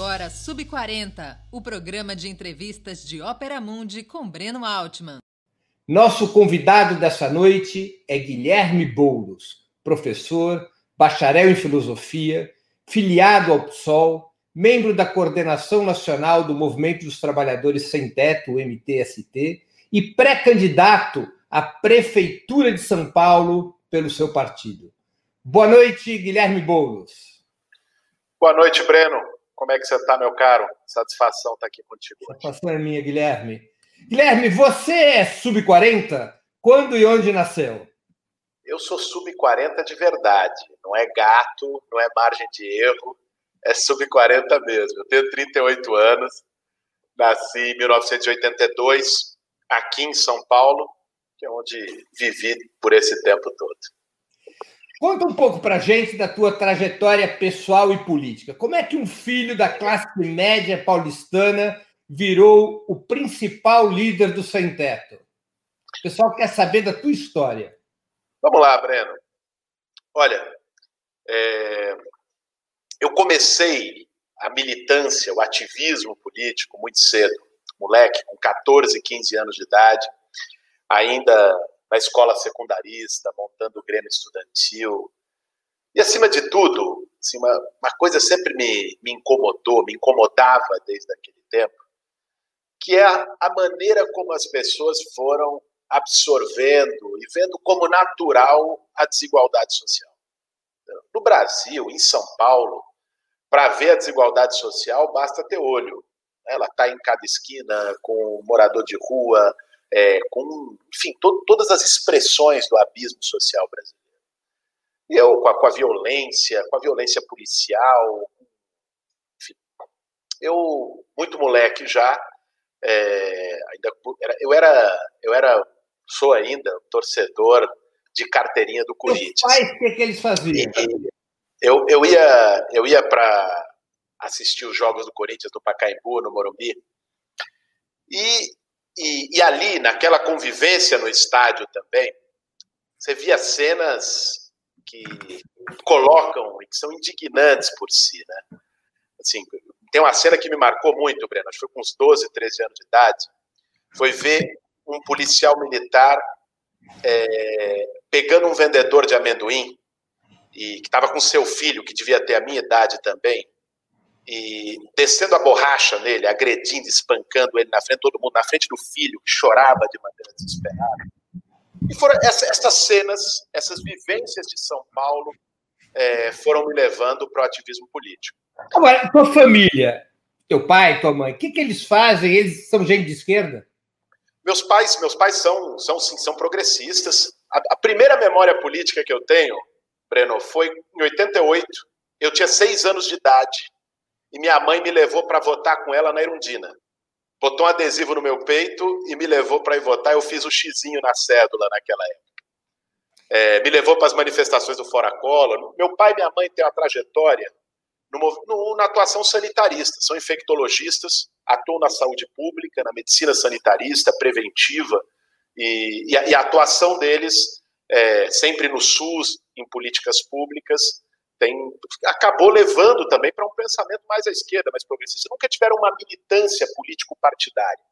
agora Sub 40, o programa de entrevistas de Ópera Mundi com Breno Altman. Nosso convidado dessa noite é Guilherme Boulos, professor, bacharel em filosofia, filiado ao PSOL, membro da Coordenação Nacional do Movimento dos Trabalhadores Sem Teto, MTST, e pré-candidato à Prefeitura de São Paulo pelo seu partido. Boa noite, Guilherme Boulos. Boa noite, Breno. Como é que você está, meu caro? Satisfação estar aqui contigo. Satisfação é minha, Guilherme. Guilherme, você é sub-40? Quando e onde nasceu? Eu sou sub-40 de verdade. Não é gato, não é margem de erro, é sub-40 mesmo. Eu tenho 38 anos, nasci em 1982, aqui em São Paulo, que é onde vivi por esse tempo todo. Conta um pouco para gente da tua trajetória pessoal e política. Como é que um filho da classe média paulistana virou o principal líder do Sem Teto? O pessoal quer saber da tua história. Vamos lá, Breno. Olha, é... eu comecei a militância, o ativismo político muito cedo. Moleque, com 14, 15 anos de idade, ainda na escola secundarista, montando o Grêmio Estudantil. E, acima de tudo, assim, uma, uma coisa sempre me, me incomodou, me incomodava desde aquele tempo, que é a, a maneira como as pessoas foram absorvendo e vendo como natural a desigualdade social. No Brasil, em São Paulo, para ver a desigualdade social, basta ter olho. Ela está em cada esquina, com morador de rua, é, com, enfim, to, todas as expressões do abismo social brasileiro. E eu, com a, com a violência, com a violência policial, enfim, eu, muito moleque já, é, ainda, eu era, eu era, sou ainda torcedor de carteirinha do Corinthians. Pais, o que, que eles faziam? eu, eu ia, eu ia para assistir os jogos do Corinthians no Pacaembu, no Morumbi, e e, e, ali, naquela convivência no estádio também, você via cenas que colocam e que são indignantes por si, né? Assim, tem uma cena que me marcou muito, Breno, acho que foi com uns 12, 13 anos de idade, foi ver um policial militar é, pegando um vendedor de amendoim e que estava com seu filho, que devia ter a minha idade também, e descendo a borracha nele, agredindo, espancando ele na frente, todo mundo, na frente do filho, que chorava de maneira desesperada. E foram essa, essas cenas, essas vivências de São Paulo é, foram me levando para o ativismo político. Agora, tua família, teu pai, tua mãe, o que, que eles fazem? Eles são gente de esquerda? Meus pais, meus pais são, são, sim, são progressistas. A, a primeira memória política que eu tenho, Breno, foi em 88. Eu tinha seis anos de idade e minha mãe me levou para votar com ela na Irundina. Botou um adesivo no meu peito e me levou para ir votar. Eu fiz o xizinho na cédula naquela época. É, me levou para as manifestações do Fora Collor. Meu pai e minha mãe têm uma trajetória no, no, na atuação sanitarista. São infectologistas, atuam na saúde pública, na medicina sanitarista, preventiva. E, e, a, e a, atuação deles, é, sempre no SUS, em políticas públicas, tem, acabou levando também para um pensamento mais à esquerda, mais progressista. Nunca tiveram uma militância político-partidária,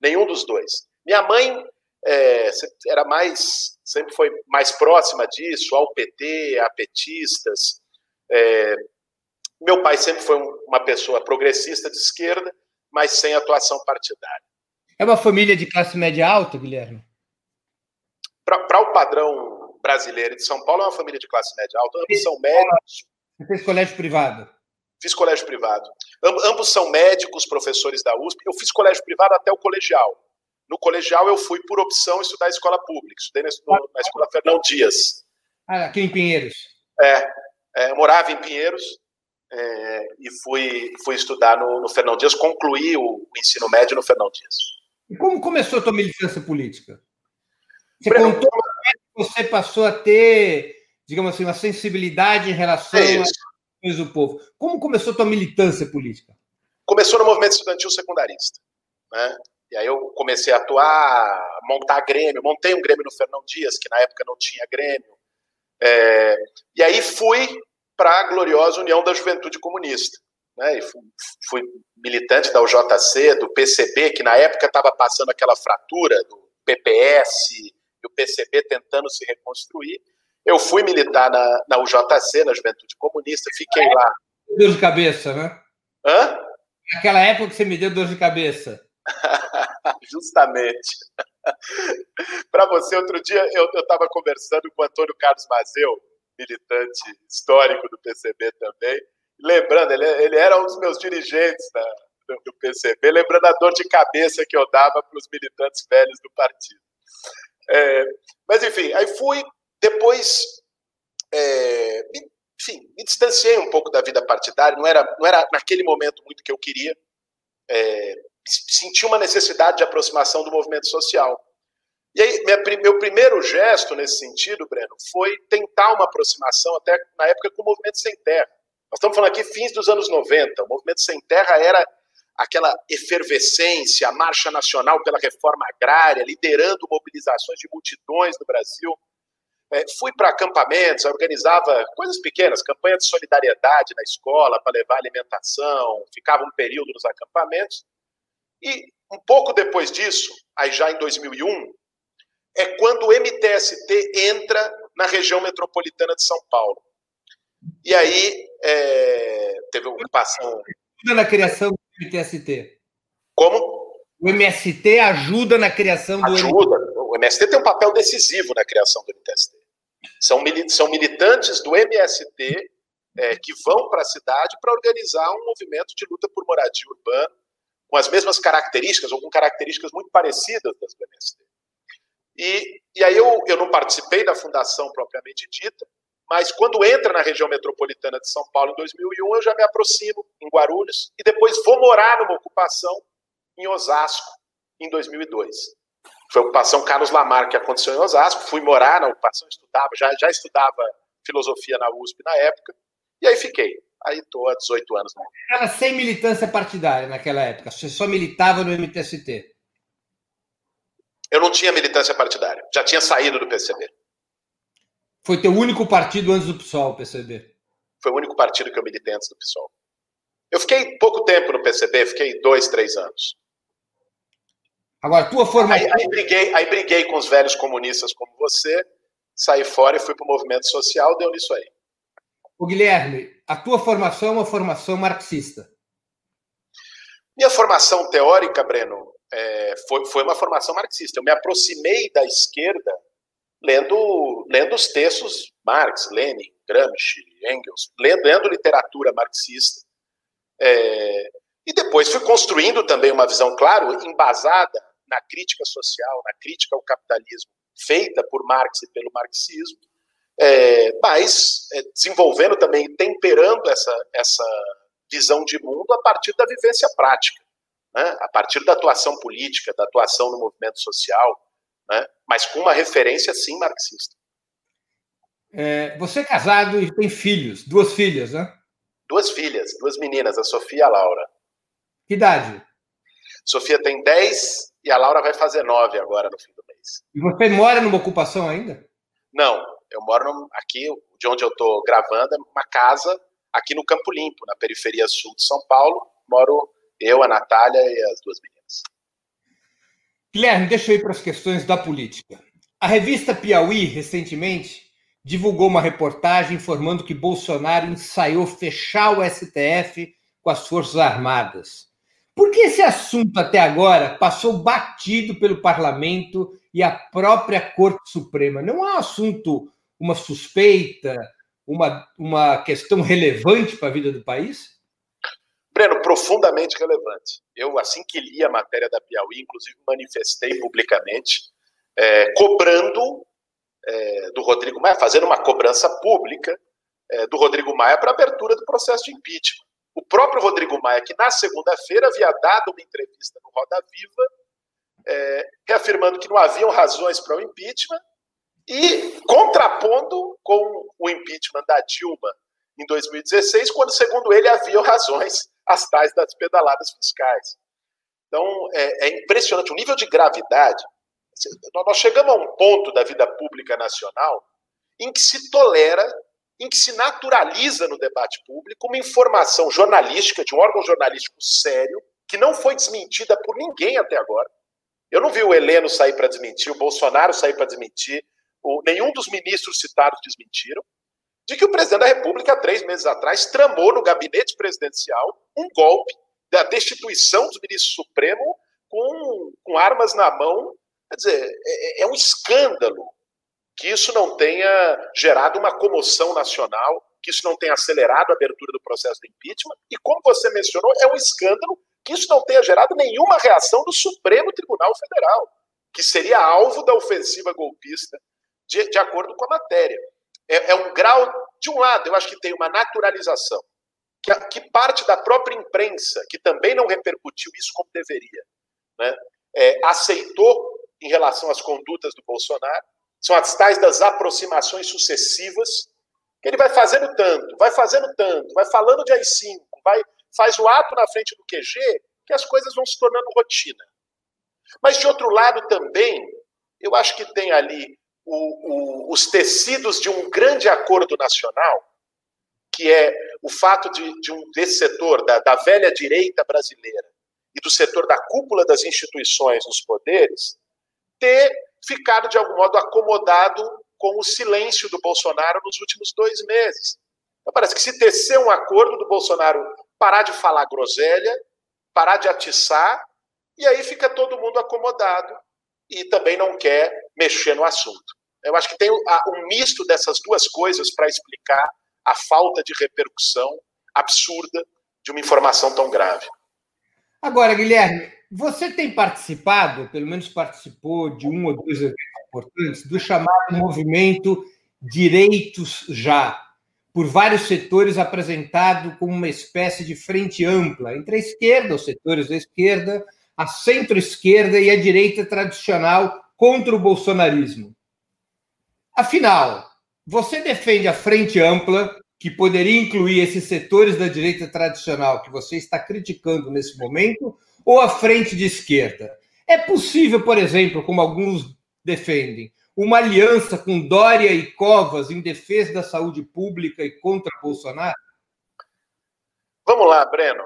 nenhum dos dois. Minha mãe é, era mais, sempre foi mais próxima disso, ao PT, a petistas. É, meu pai sempre foi uma pessoa progressista de esquerda, mas sem atuação partidária. É uma família de classe média alta, Guilherme? Para o padrão brasileira de São Paulo é uma família de classe média alta, ambos são médicos. Você fez colégio privado? Fiz colégio privado. Ambos são médicos, professores da USP. Eu fiz colégio privado até o colegial. No colegial eu fui por opção estudar escola pública. Estudei na, na escola Fernão Dias. Ah, aqui em Pinheiros. É, é eu morava em Pinheiros é, e fui, fui estudar no, no Fernão Dias. Concluí o, o ensino médio no Fernão Dias. E como começou a tua militância política? Você contou você passou a ter, digamos assim, uma sensibilidade em relação é às questões do povo. Como começou a tua militância política? Começou no movimento estudantil secundarista. Né? E aí eu comecei a atuar, montar Grêmio. Montei um Grêmio no Fernão Dias, que na época não tinha Grêmio. É... E aí fui para a gloriosa União da Juventude Comunista. né, e fui, fui militante da UJC, do PCB, que na época estava passando aquela fratura do PPS e o PCB tentando se reconstruir. Eu fui militar na, na UJC, na Juventude Comunista, fiquei lá. Dor de cabeça, né? Hã? Naquela época que você me deu dor de cabeça. Justamente. Para você, outro dia eu estava conversando com o Antônio Carlos Mazeu, militante histórico do PCB também, lembrando, ele, ele era um dos meus dirigentes da, do, do, PCB, lembrando a dor de cabeça que eu dava para os militantes velhos do partido. É, mas, enfim, aí fui, depois, é, enfim, me distanciei um pouco da vida partidária, não era, não era naquele momento muito que eu queria, é, senti uma necessidade de aproximação do movimento social. E aí, minha, meu primeiro gesto nesse sentido, Breno, foi tentar uma aproximação, até na época, com o movimento sem terra. Nós estamos falando aqui fins dos anos 90. O movimento sem terra era aquela efervescência, a marcha nacional pela reforma agrária, liderando mobilizações de multidões no Brasil. É, fui para acampamentos, organizava coisas pequenas, campanha de solidariedade na escola para levar alimentação, ficava um período nos acampamentos. E um pouco depois disso, aí já em 2001, é quando o MTST entra na região metropolitana de São Paulo. E aí é, teve ocupação. Na criação MTST. Como? O MST ajuda na criação do Ajuda. O MST tem um papel decisivo na criação do MTST. São, são militantes do MST é, que vão para a cidade para organizar um movimento de luta por moradia urbana com as mesmas características, ou com características muito parecidas das do MST. E, e aí eu, eu não participei da fundação propriamente dita, mas quando entra na região metropolitana de São Paulo em 2001, eu já me aproximo em Guarulhos e depois vou morar numa ocupação em Osasco em 2002. Foi a ocupação Carlos Lamar que aconteceu em Osasco, fui morar na ocupação, estudava, já, já estudava filosofia na USP na época, e aí fiquei. Aí estou há 18 anos. Era sem militância partidária naquela época, você só militava no MTST. Eu não tinha militância partidária, já tinha saído do PCB. Foi teu único partido antes do PSOL, PCB? Foi o único partido que eu militei antes do PSOL. Eu fiquei pouco tempo no PCB, fiquei dois, três anos. Agora, tua formação. Aí, aí, briguei, aí briguei com os velhos comunistas como você, saí fora e fui para o movimento social, deu nisso aí. O Guilherme, a tua formação é uma formação marxista. Minha formação teórica, Breno, é, foi, foi uma formação marxista. Eu me aproximei da esquerda lendo, lendo os textos Marx, Lenin, Gramsci, Engels, lendo, lendo literatura marxista. É, e depois fui construindo também uma visão, claro, embasada na crítica social, na crítica ao capitalismo, feita por Marx e pelo marxismo, é, mas é, desenvolvendo também, temperando essa, essa visão de mundo a partir da vivência prática, né? a partir da atuação política, da atuação no movimento social, né? mas com uma referência, sim, marxista. É, você é casado e tem filhos, duas filhas, né? Duas filhas, duas meninas, a Sofia e a Laura. Que idade? Sofia tem 10 e a Laura vai fazer 9 agora no fim do mês. E você mora numa ocupação ainda? Não, eu moro aqui, de onde eu estou gravando, é uma casa aqui no Campo Limpo, na periferia sul de São Paulo. Moro eu, a Natália e as duas meninas. Guilherme, deixa eu ir para as questões da política. A revista Piauí, recentemente, divulgou uma reportagem informando que Bolsonaro ensaiou fechar o STF com as Forças Armadas. Por que esse assunto até agora passou batido pelo parlamento e a própria Corte Suprema? Não é um assunto, uma suspeita, uma, uma questão relevante para a vida do país? Breno, profundamente relevante. Eu, assim que li a matéria da Piauí, inclusive manifestei publicamente, é, cobrando é, do Rodrigo Maia, fazendo uma cobrança pública é, do Rodrigo Maia para abertura do processo de impeachment. O próprio Rodrigo Maia, que na segunda-feira havia dado uma entrevista no Roda Viva, é, reafirmando que não haviam razões para o impeachment e contrapondo com o impeachment da Dilma em 2016, quando, segundo ele, haviam razões as tais das pedaladas fiscais. Então, é, é impressionante o nível de gravidade. Nós chegamos a um ponto da vida pública nacional em que se tolera em que se naturaliza no debate público uma informação jornalística de um órgão jornalístico sério, que não foi desmentida por ninguém até agora. Eu não vi o Heleno sair para desmentir, o Bolsonaro sair para desmentir, o, nenhum dos ministros citados desmentiram, de que o presidente da República, três meses atrás, tramou no gabinete presidencial um golpe da destituição dos ministros Supremo com, com armas na mão. Quer dizer, é, é um escândalo que isso não tenha gerado uma comoção nacional, que isso não tenha acelerado a abertura do processo de impeachment. E, como você mencionou, é um escândalo que isso não tenha gerado nenhuma reação do Supremo Tribunal Federal, que seria alvo da ofensiva golpista, de, de acordo com a matéria. É, é, um grau, de um lado, eu acho que tem uma naturalização, que, que parte da própria imprensa, que também não repercutiu isso como deveria, né? É, aceitou em relação às condutas do Bolsonaro, são as tais das aproximações sucessivas, que ele vai fazendo tanto, vai fazendo tanto, vai falando de AI-5, vai, faz o ato na frente do QG, que as coisas vão se tornando rotina. Mas, de outro lado, também, eu acho que tem ali o, o, os tecidos de um grande acordo nacional, que é o fato de, de um, desse setor, da, da velha direita brasileira, e do setor da cúpula das instituições nos poderes, ter ficado, de algum modo, acomodado com o silêncio do Bolsonaro nos últimos dois meses. Então, parece que se tecer um acordo do Bolsonaro parar de falar groselha, parar de atiçar, e aí fica todo mundo acomodado e também não quer mexer no assunto. Eu acho que tem um misto dessas duas coisas para explicar a falta de repercussão absurda de uma informação tão grave. Agora, Guilherme, você tem participado, pelo menos participou de um ou dois eventos importantes, do chamado movimento Direitos Já, por vários setores apresentado como uma espécie de frente ampla entre a esquerda, os setores da esquerda, a centro-esquerda e a direita tradicional contra o bolsonarismo. Afinal, você defende a frente ampla, que poderia incluir esses setores da direita tradicional que você está criticando nesse momento, ou a frente de esquerda? É possível, por exemplo, como alguns defendem, uma aliança com Dória e Covas em defesa da saúde pública e contra Bolsonaro? Vamos lá, Breno.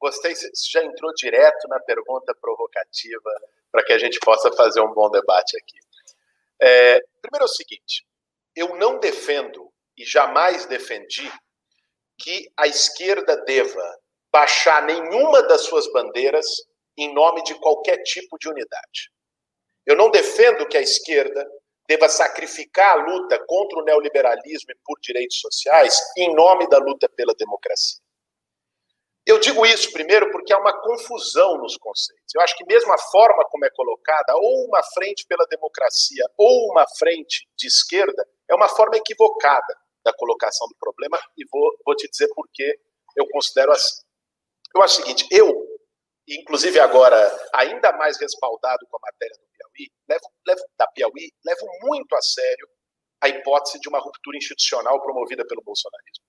Gostei, você já entrou direto na pergunta provocativa para que a gente possa fazer um bom debate aqui. É, primeiro é o seguinte: eu não defendo e jamais defendi que a esquerda deva baixar nenhuma das suas bandeiras em nome de qualquer tipo de unidade. Eu não defendo que a esquerda deva sacrificar a luta contra o neoliberalismo e por direitos sociais em nome da luta pela democracia. Eu digo isso primeiro porque há uma confusão nos conceitos. Eu acho que mesmo a forma como é colocada, ou uma frente pela democracia, ou uma frente de esquerda, é uma forma equivocada da colocação do problema, e vou, vou te dizer por que eu considero assim. Eu acho o seguinte, eu, inclusive agora, ainda mais respaldado com a matéria do Piauí, levo, levo, da Piauí, levo muito a sério a hipótese de uma ruptura institucional promovida pelo bolsonarismo.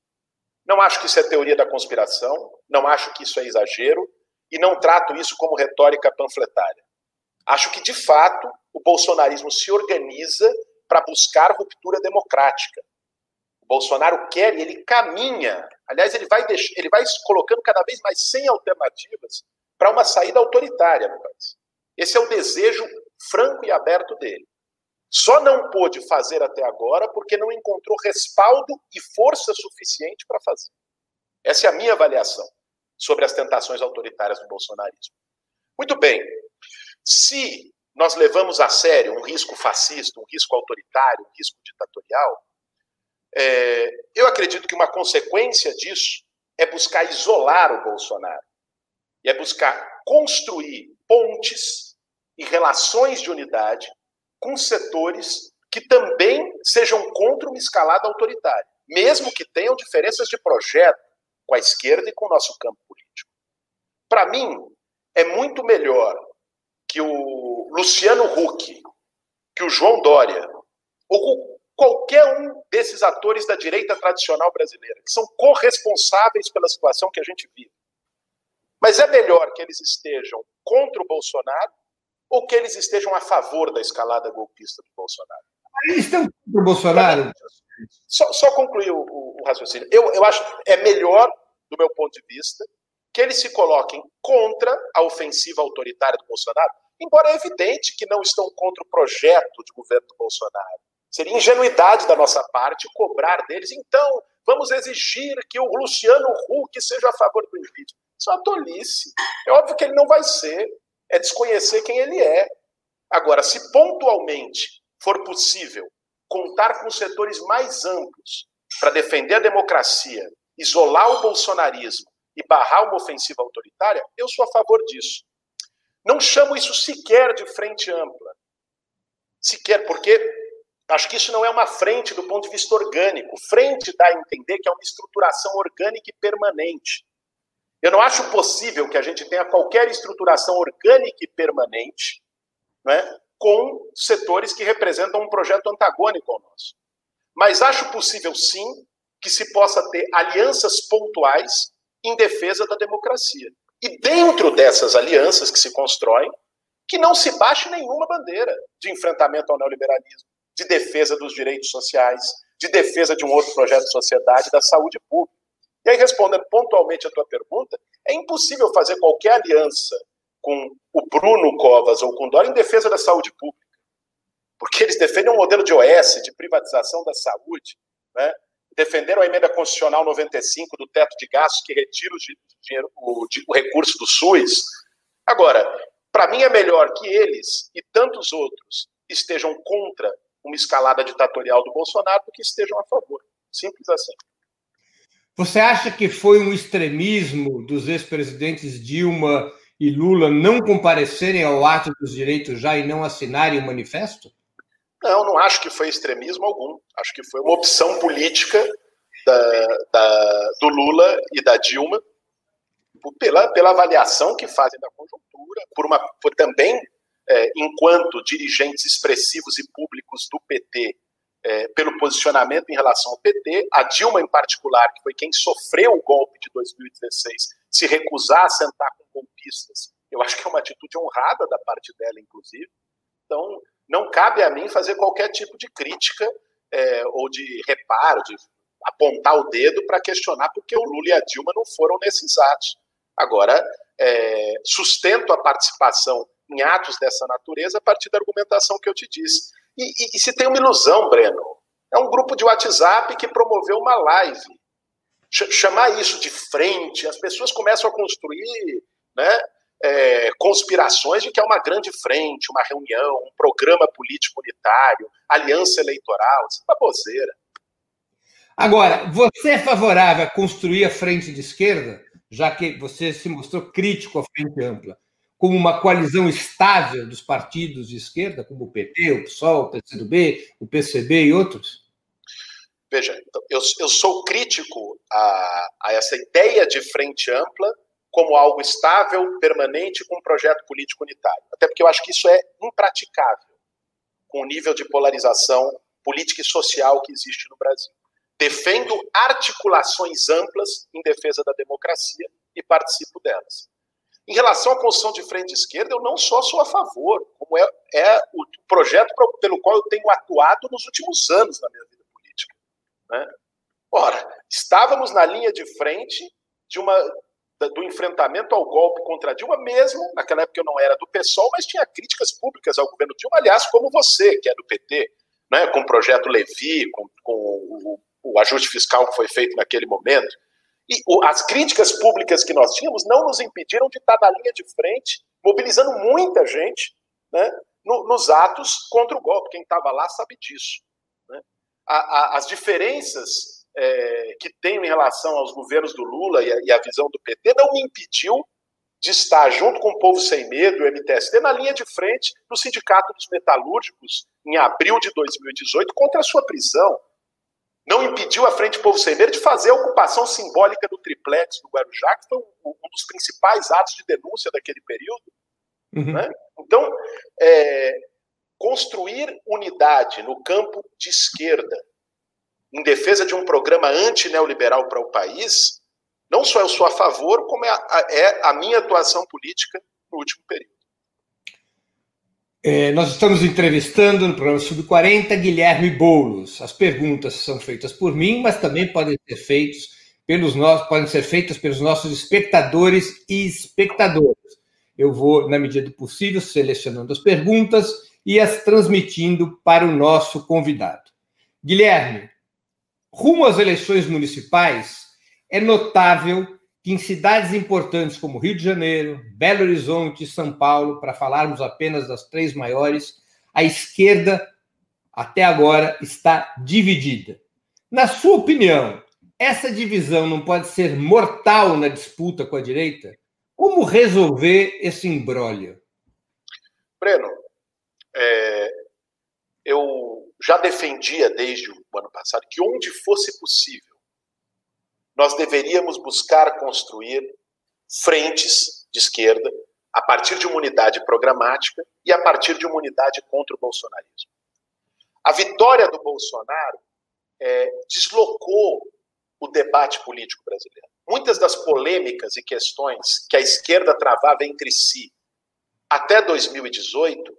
Não acho que isso é teoria da conspiração, não acho que isso é exagero, e não trato isso como retórica panfletária. Acho que, de fato, o bolsonarismo se organiza para buscar ruptura democrática. O Bolsonaro quer e ele caminha Aliás, ele vai, deixar, ele vai colocando cada vez mais sem alternativas para uma saída autoritária no país. Esse é o desejo franco e aberto dele. Só não pôde fazer até agora porque não encontrou respaldo e força suficiente para fazer. Essa é a minha avaliação sobre as tentações autoritárias do bolsonarismo. Muito bem. Se nós levamos a sério um risco fascista, um risco autoritário, um risco ditatorial, é, eu acredito que uma consequência disso é buscar isolar o Bolsonaro e é buscar construir pontes e relações de unidade com setores que também sejam contra uma escalada autoritária, mesmo que tenham diferenças de projeto com a esquerda e com o nosso campo político. Para mim, é muito melhor que o Luciano Huck, que o João Dória, ou qualquer um desses atores da direita tradicional brasileira, que são corresponsáveis pela situação que a gente vive. Mas é melhor que eles estejam contra o Bolsonaro ou que eles estejam a favor da escalada golpista do Bolsonaro? Eles estão contra o Bolsonaro? só, só concluir o, o, o raciocínio. Eu, eu acho que é melhor, do meu ponto de vista, que eles se coloquem contra a ofensiva autoritária do Bolsonaro, embora é evidente que não estão contra o projeto de governo do Bolsonaro. Seria ingenuidade da nossa parte cobrar deles, então, vamos exigir que o Luciano Huck seja a favor do impeachment. Isso é uma tolice. É óbvio que ele não vai ser. É desconhecer quem ele é. Agora, se pontualmente for possível contar com setores mais amplos para defender a democracia, isolar o bolsonarismo e barrar uma ofensiva autoritária, eu sou a favor disso. Não chamo isso sequer de frente ampla. Sequer, porque acho que isso não é uma frente do ponto de vista orgânico. Frente dá a entender que é uma estruturação orgânica e permanente. Eu não acho possível que a gente tenha qualquer estruturação orgânica e permanente né, com setores que representam um projeto antagônico ao nosso. Mas acho possível, sim, que se possa ter alianças pontuais em defesa da democracia. E dentro dessas alianças que se constroem, que não se baixe nenhuma bandeira de enfrentamento ao neoliberalismo, de defesa dos direitos sociais, de defesa de um outro projeto de sociedade, da saúde pública. E aí, respondendo pontualmente a tua pergunta, é impossível fazer qualquer aliança com o Bruno Covas ou com o Dória em defesa da saúde pública. Porque eles defendem um modelo de OS, de privatização da saúde, né? defenderam a emenda constitucional 95 do teto de gastos que retira o, dinheiro, o, o recurso do SUS. Agora, para mim é melhor que eles e tantos outros estejam contra uma escalada ditatorial do Bolsonaro do que estejam a favor. Simples assim. Você acha que foi um extremismo dos ex-presidentes Dilma e Lula não comparecerem ao ato dos direitos já e não assinarem o manifesto? Não, não acho que foi extremismo algum. Acho que foi uma opção política da, da, do Lula e da Dilma pela, pela avaliação que fazem da conjuntura, por, uma, por também, é, enquanto dirigentes expressivos e públicos do PT, é, pelo posicionamento em relação ao PT, a Dilma em particular, que foi quem sofreu o golpe de 2016, se recusar a sentar com golpistas, eu acho que é uma atitude honrada da parte dela, inclusive. Então, não cabe a mim fazer qualquer tipo de crítica é, ou de reparo, de apontar o dedo para questionar porque o Lula e a Dilma não foram nesses atos. Agora, é, sustento a participação em atos dessa natureza a partir da argumentação que eu te disse. E, e, e se tem uma ilusão, Breno, é um grupo de WhatsApp que promoveu uma live. Ch chamar isso de frente, as pessoas começam a construir né, é, conspirações de que é uma grande frente, uma reunião, um programa político unitário, aliança eleitoral, isso é baboseira. Agora, você é favorável a construir a frente de esquerda, já que você se mostrou crítico à frente ampla, como uma coalizão estável dos partidos de esquerda, como o PT, o PSOL, o PCdoB, o PCB e outros? Veja, eu, eu sou crítico a, a essa ideia de frente ampla como algo estável, permanente, com um projeto político unitário. Até porque eu acho que isso é impraticável com o nível de polarização política e social que existe no Brasil. Defendo articulações amplas em defesa da democracia e participo delas. Em relação à construção de frente esquerda, eu não só sou a favor, como é, é o projeto pelo qual eu tenho atuado nos últimos anos na minha vida política. Né? Ora, estávamos na linha de frente de uma do enfrentamento ao golpe contra Dilma, mesmo naquela época eu não era do PSOL, mas tinha críticas públicas ao governo Dilma, aliás, como você, que é do PT, né, com o projeto Levi, com, com o, o, ajuste fiscal que foi feito naquele momento. E as críticas públicas que nós tínhamos não nos impediram de estar na linha de frente, mobilizando muita gente né, no, nos atos contra o golpe. Quem estava lá sabe disso. Né? As diferenças é, que tenho em relação aos governos do Lula e a, e a, visão do PT não me impediu de estar junto com o Povo Sem Medo, o MTST, na linha de frente no Sindicato dos Metalúrgicos, em abril de 2018, contra a sua prisão. Não impediu a Frente Povo Sem Medo de fazer a ocupação simbólica do triplex do Guarujá, que foi um, dos principais atos de denúncia daquele período. Uhum. Né? Então, é, construir unidade no campo de esquerda, em defesa de um programa anti-neoliberal para o país, não só eu sou a favor, como é a, é a minha atuação política no último período. É, nós estamos entrevistando no programa Sub-40 Guilherme Boulos. As perguntas são feitas por mim, mas também podem ser feitas pelos nossos, podem ser feitas pelos nossos espectadores e espectadoras. Eu vou, na medida do possível, selecionando as perguntas e as transmitindo para o nosso convidado. Guilherme, rumo às eleições municipais, é notável que em cidades importantes como Rio de Janeiro, Belo Horizonte e São Paulo, para falarmos apenas das três maiores, a esquerda, até agora, está dividida. Na sua opinião, essa divisão não pode ser mortal na disputa com a direita? Como resolver esse imbróglio? Breno, é, eu já defendia desde o ano passado que onde fosse possível nós deveríamos buscar construir frentes de esquerda a partir de uma unidade programática e a partir de uma unidade contra o bolsonarismo. A vitória do Bolsonaro é, deslocou o debate político brasileiro. Muitas das polêmicas e questões que a esquerda travava entre si até 2018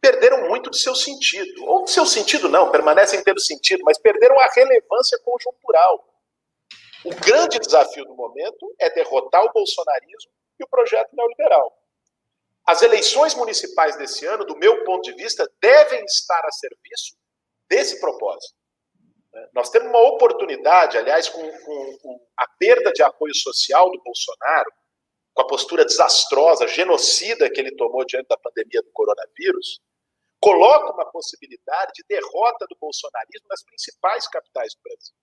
perderam muito de seu sentido. Ou de seu sentido não, permanecem tendo sentido, mas perderam a relevância conjuntural. O grande desafio do momento é derrotar o bolsonarismo e o projeto neoliberal. As eleições municipais desse ano, do meu ponto de vista, devem estar a serviço desse propósito. Nós temos uma oportunidade, aliás, com, com, com, a perda de apoio social do Bolsonaro, com a postura desastrosa, genocida que ele tomou diante da pandemia do coronavírus, coloca uma possibilidade de derrota do bolsonarismo nas principais capitais do Brasil.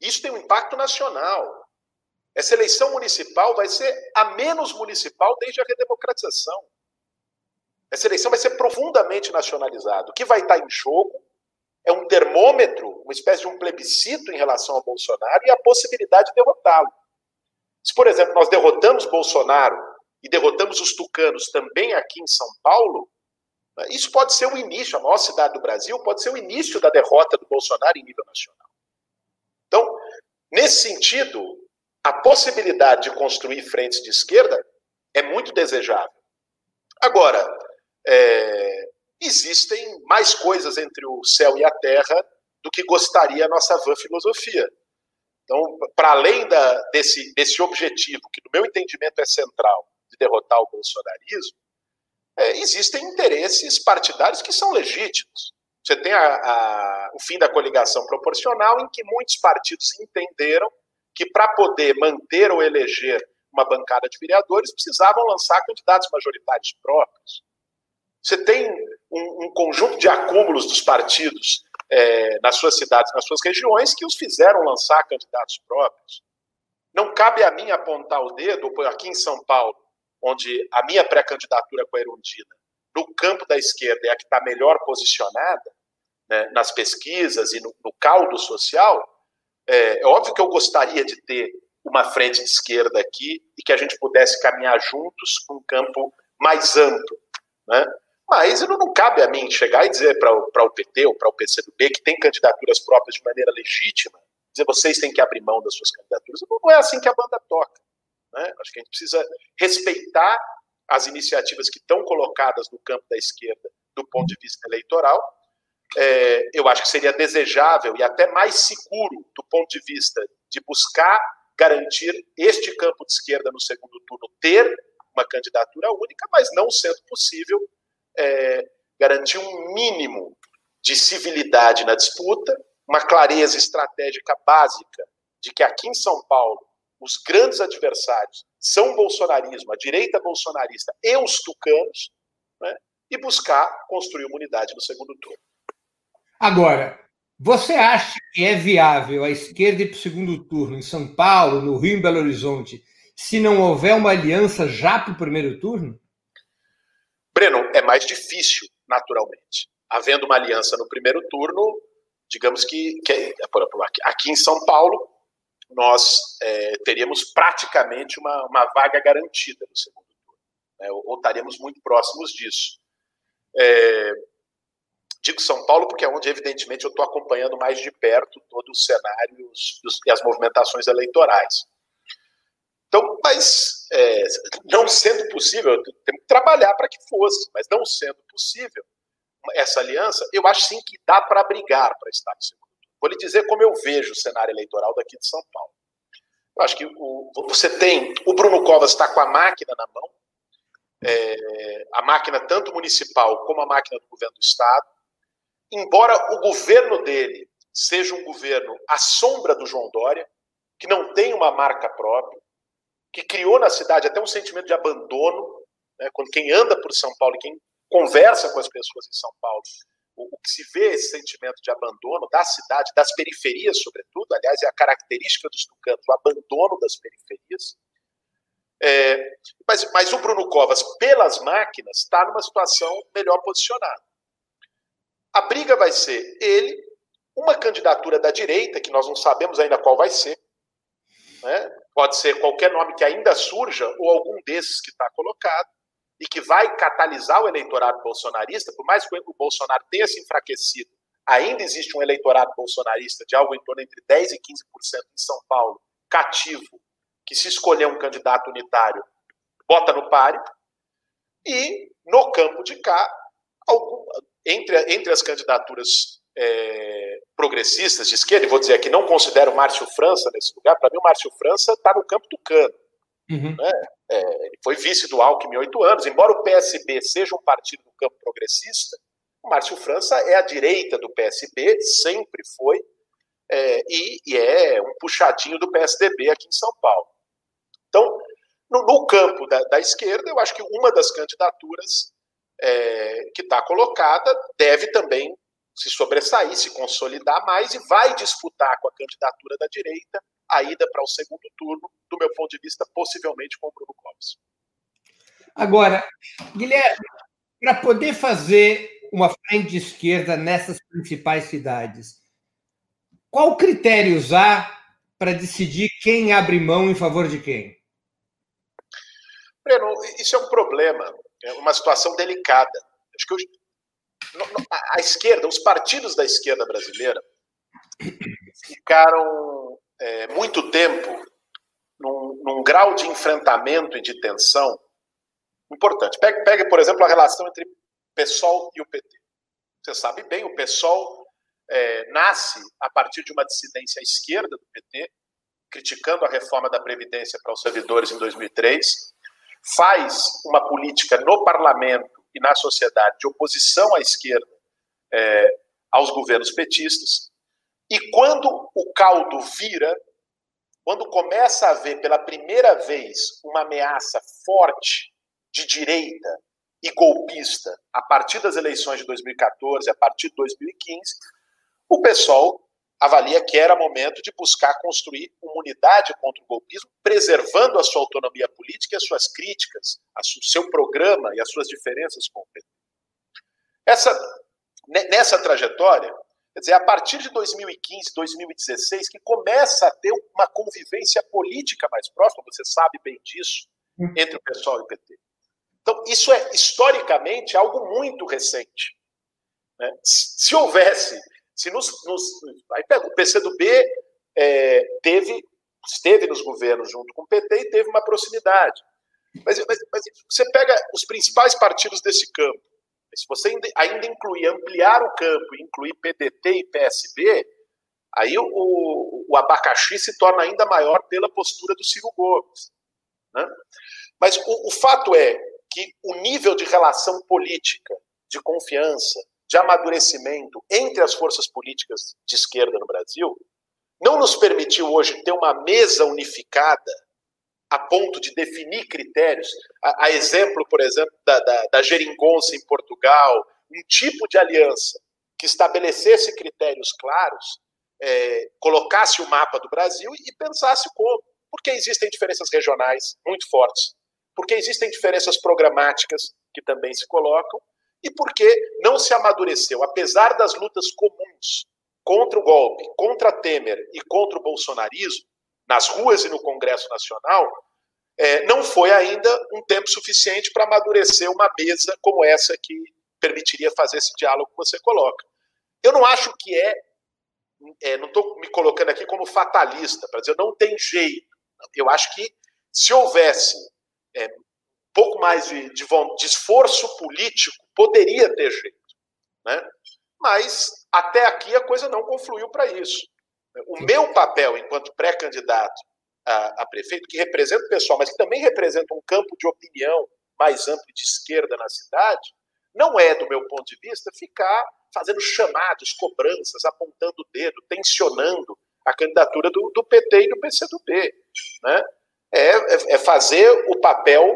Isso tem um impacto nacional. Essa eleição municipal vai ser a menos municipal desde a redemocratização. Essa eleição vai ser profundamente nacionalizada. O que vai estar em jogo é um termômetro, uma espécie de um plebiscito em relação ao Bolsonaro e a possibilidade de derrotá-lo. Se, por exemplo, nós derrotamos Bolsonaro e derrotamos os tucanos também aqui em São Paulo, isso pode ser o início, a maior cidade do Brasil, pode ser o início da derrota do Bolsonaro em nível nacional. Nesse sentido, a possibilidade de construir frentes de esquerda é muito desejável. Agora, é, existem mais coisas entre o céu e a terra do que gostaria a nossa van filosofia. Então, para além da, desse, desse objetivo, que no meu entendimento é central, de derrotar o bolsonarismo, é, existem interesses partidários que são legítimos. Você tem a, a, o fim da coligação proporcional, em que muitos partidos entenderam que para poder manter ou eleger uma bancada de vereadores precisavam lançar candidatos majoritários próprios. Você tem um, um conjunto de acúmulos dos partidos é, nas suas cidades, nas suas regiões, que os fizeram lançar candidatos próprios. Não cabe a mim apontar o dedo, aqui em São Paulo, onde a minha pré-candidatura com a Erundina no campo da esquerda é a que está melhor posicionada né, nas pesquisas e no, no caldo social, é, é, óbvio que eu gostaria de ter uma frente de esquerda aqui e que a gente pudesse caminhar juntos com um campo mais amplo. Né? Mas não, não cabe a mim chegar e dizer para o PT ou para o PCdoB, que tem candidaturas próprias de maneira legítima, dizer vocês têm que abrir mão das suas candidaturas. Não é assim que a banda toca. Né? Acho que a gente precisa respeitar as iniciativas que estão colocadas no campo da esquerda do ponto de vista eleitoral. É, eu acho que seria desejável e até mais seguro do ponto de vista de buscar garantir este campo de esquerda no segundo turno ter uma candidatura única, mas não sendo possível é, garantir um mínimo de civilidade na disputa, uma clareza estratégica básica de que aqui em São Paulo os grandes adversários são o bolsonarismo, a direita bolsonarista e os tucanos, né, e buscar construir uma unidade no segundo turno. Agora, você acha que é viável a esquerda ir para o segundo turno em São Paulo, no Rio e Belo Horizonte, se não houver uma aliança já para o primeiro turno? Breno, é mais difícil, naturalmente. Havendo uma aliança no primeiro turno, digamos que, que aqui em São Paulo, nós é, teríamos praticamente uma, uma, vaga garantida no segundo turno, né, ou, ou, estaríamos muito próximos disso. É, digo São Paulo porque é onde, evidentemente, eu estou acompanhando mais de perto todo o cenário e, os, as movimentações eleitorais. Então, mas é, não sendo possível, temos que trabalhar para que fosse, mas não sendo possível essa aliança, eu acho sim que dá para brigar para estar no segundo. Vou lhe dizer como eu vejo o cenário eleitoral daqui de São Paulo. Eu acho que o, você tem. O Bruno Covas está com a máquina na mão, é, a máquina tanto municipal como a máquina do governo do Estado. Embora o governo dele seja um governo à sombra do João Dória, que não tem uma marca própria, que criou na cidade até um sentimento de abandono. Né, quando quem anda por São Paulo quem conversa com as pessoas em São Paulo, o, que se vê esse sentimento de abandono da cidade, das periferias, sobretudo. Aliás, é a característica dos tucanos, o abandono das periferias. É, mas, mas o Bruno Covas, pelas máquinas, está numa situação melhor posicionada. A briga vai ser ele, uma candidatura da direita, que nós não sabemos ainda qual vai ser. Né? Pode ser qualquer nome que ainda surja, ou algum desses que está colocado, e que vai catalisar o eleitorado bolsonarista, por mais que o Bolsonaro tenha se enfraquecido, ainda existe um eleitorado bolsonarista de algo em torno entre 10% e 15% em São Paulo, cativo, que se escolher um candidato unitário, bota no páreo. E no campo de cá, entre, entre as candidaturas é, progressistas de esquerda, vou dizer aqui, não considero Márcio França nesse lugar, para mim o Márcio França está no campo tucano. Uhum. Né? É, foi vice do Alckmin oito anos, embora o PSB seja um partido do campo progressista, o Márcio França é a direita do PSB, sempre foi, é, e, e, é um puxadinho do PSDB aqui em São Paulo. Então, no, no campo da, da, esquerda, eu acho que uma das candidaturas é, que está colocada deve também se sobressair, se consolidar mais e vai disputar com a candidatura da direita a ida para o segundo turno, do meu ponto de vista, possivelmente com o Bruno Clóvis. Agora, Guilherme, para poder fazer uma frente de esquerda nessas principais cidades, qual critério usar para decidir quem abre mão em favor de quem? Breno, isso é um problema, é uma situação delicada. Acho que a esquerda, os partidos da esquerda brasileira ficaram é, muito tempo num, num, grau de enfrentamento e de tensão importante. Pegue, pegue, por exemplo, a relação entre PSOL e o PT. Você sabe bem, o PSOL é, nasce a partir de uma dissidência à esquerda do PT, criticando a reforma da Previdência para os servidores em 2003, faz uma política no parlamento e na sociedade de oposição à esquerda é, aos governos petistas. E quando o caldo vira, quando começa a haver pela primeira vez uma ameaça forte de direita e golpista a partir das eleições de 2014, a partir de 2015, o pessoal avalia que era momento de buscar construir uma unidade contra o golpismo, preservando a sua autonomia política e as suas críticas, o seu programa e as suas diferenças com o PT. Essa, nessa trajetória, quer dizer, a partir de 2015, 2016, que começa a ter uma convivência política mais próxima, você sabe bem disso, hum. entre o pessoal e o PT. Então, isso é historicamente algo muito recente. Né? Se houvesse se nos, nos aí pega, o PCdoB é, teve, esteve nos governos junto com o PT e teve uma proximidade. Mas, mas, mas você pega os principais partidos desse campo, se você ainda incluir, ampliar o campo, incluir PDT e PSB, aí o, o, o abacaxi se torna ainda maior pela postura do Ciro Gomes. Né? Mas o, o fato é que o nível de relação política, de confiança, de amadurecimento entre as forças políticas de esquerda no Brasil não nos permitiu hoje ter uma mesa unificada a ponto de definir critérios, a, a exemplo, por exemplo, da, da, da geringonça em Portugal, um tipo de aliança que estabelecesse critérios claros, é, colocasse o mapa do Brasil e pensasse como. Porque existem diferenças regionais muito fortes, porque existem diferenças programáticas que também se colocam, e porque não se amadureceu, apesar das lutas comuns contra o golpe, contra Temer e contra o bolsonarismo, nas ruas e no Congresso Nacional, é, não foi ainda um tempo suficiente para amadurecer uma mesa como essa que permitiria fazer esse diálogo que você coloca. Eu não acho que é, é não estou me colocando aqui como fatalista, para dizer não tem jeito. Eu acho que se houvesse é, pouco mais de, de, de, esforço político, poderia ter jeito. Né? Mas até aqui a coisa não confluiu para isso. O meu papel enquanto pré-candidato a, a, prefeito, que representa o pessoal, mas que também representa um campo de opinião mais amplo de esquerda na cidade, não é, do meu ponto de vista, ficar fazendo chamados, cobranças, apontando o dedo, tensionando a candidatura do, do PT e do PCdoB. Né? É, é, é, fazer o papel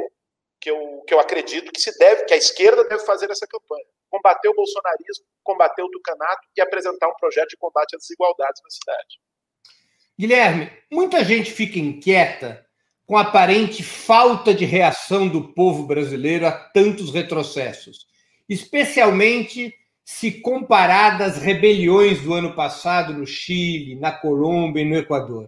que eu, que eu acredito que se deve, que a esquerda deve fazer nessa campanha. Combater o bolsonarismo, combater o tucanato e apresentar um projeto de combate às desigualdades na cidade. Guilherme, muita gente fica inquieta com a aparente falta de reação do povo brasileiro a tantos retrocessos, especialmente se comparada às rebeliões do ano passado no Chile, na Colômbia e no Equador.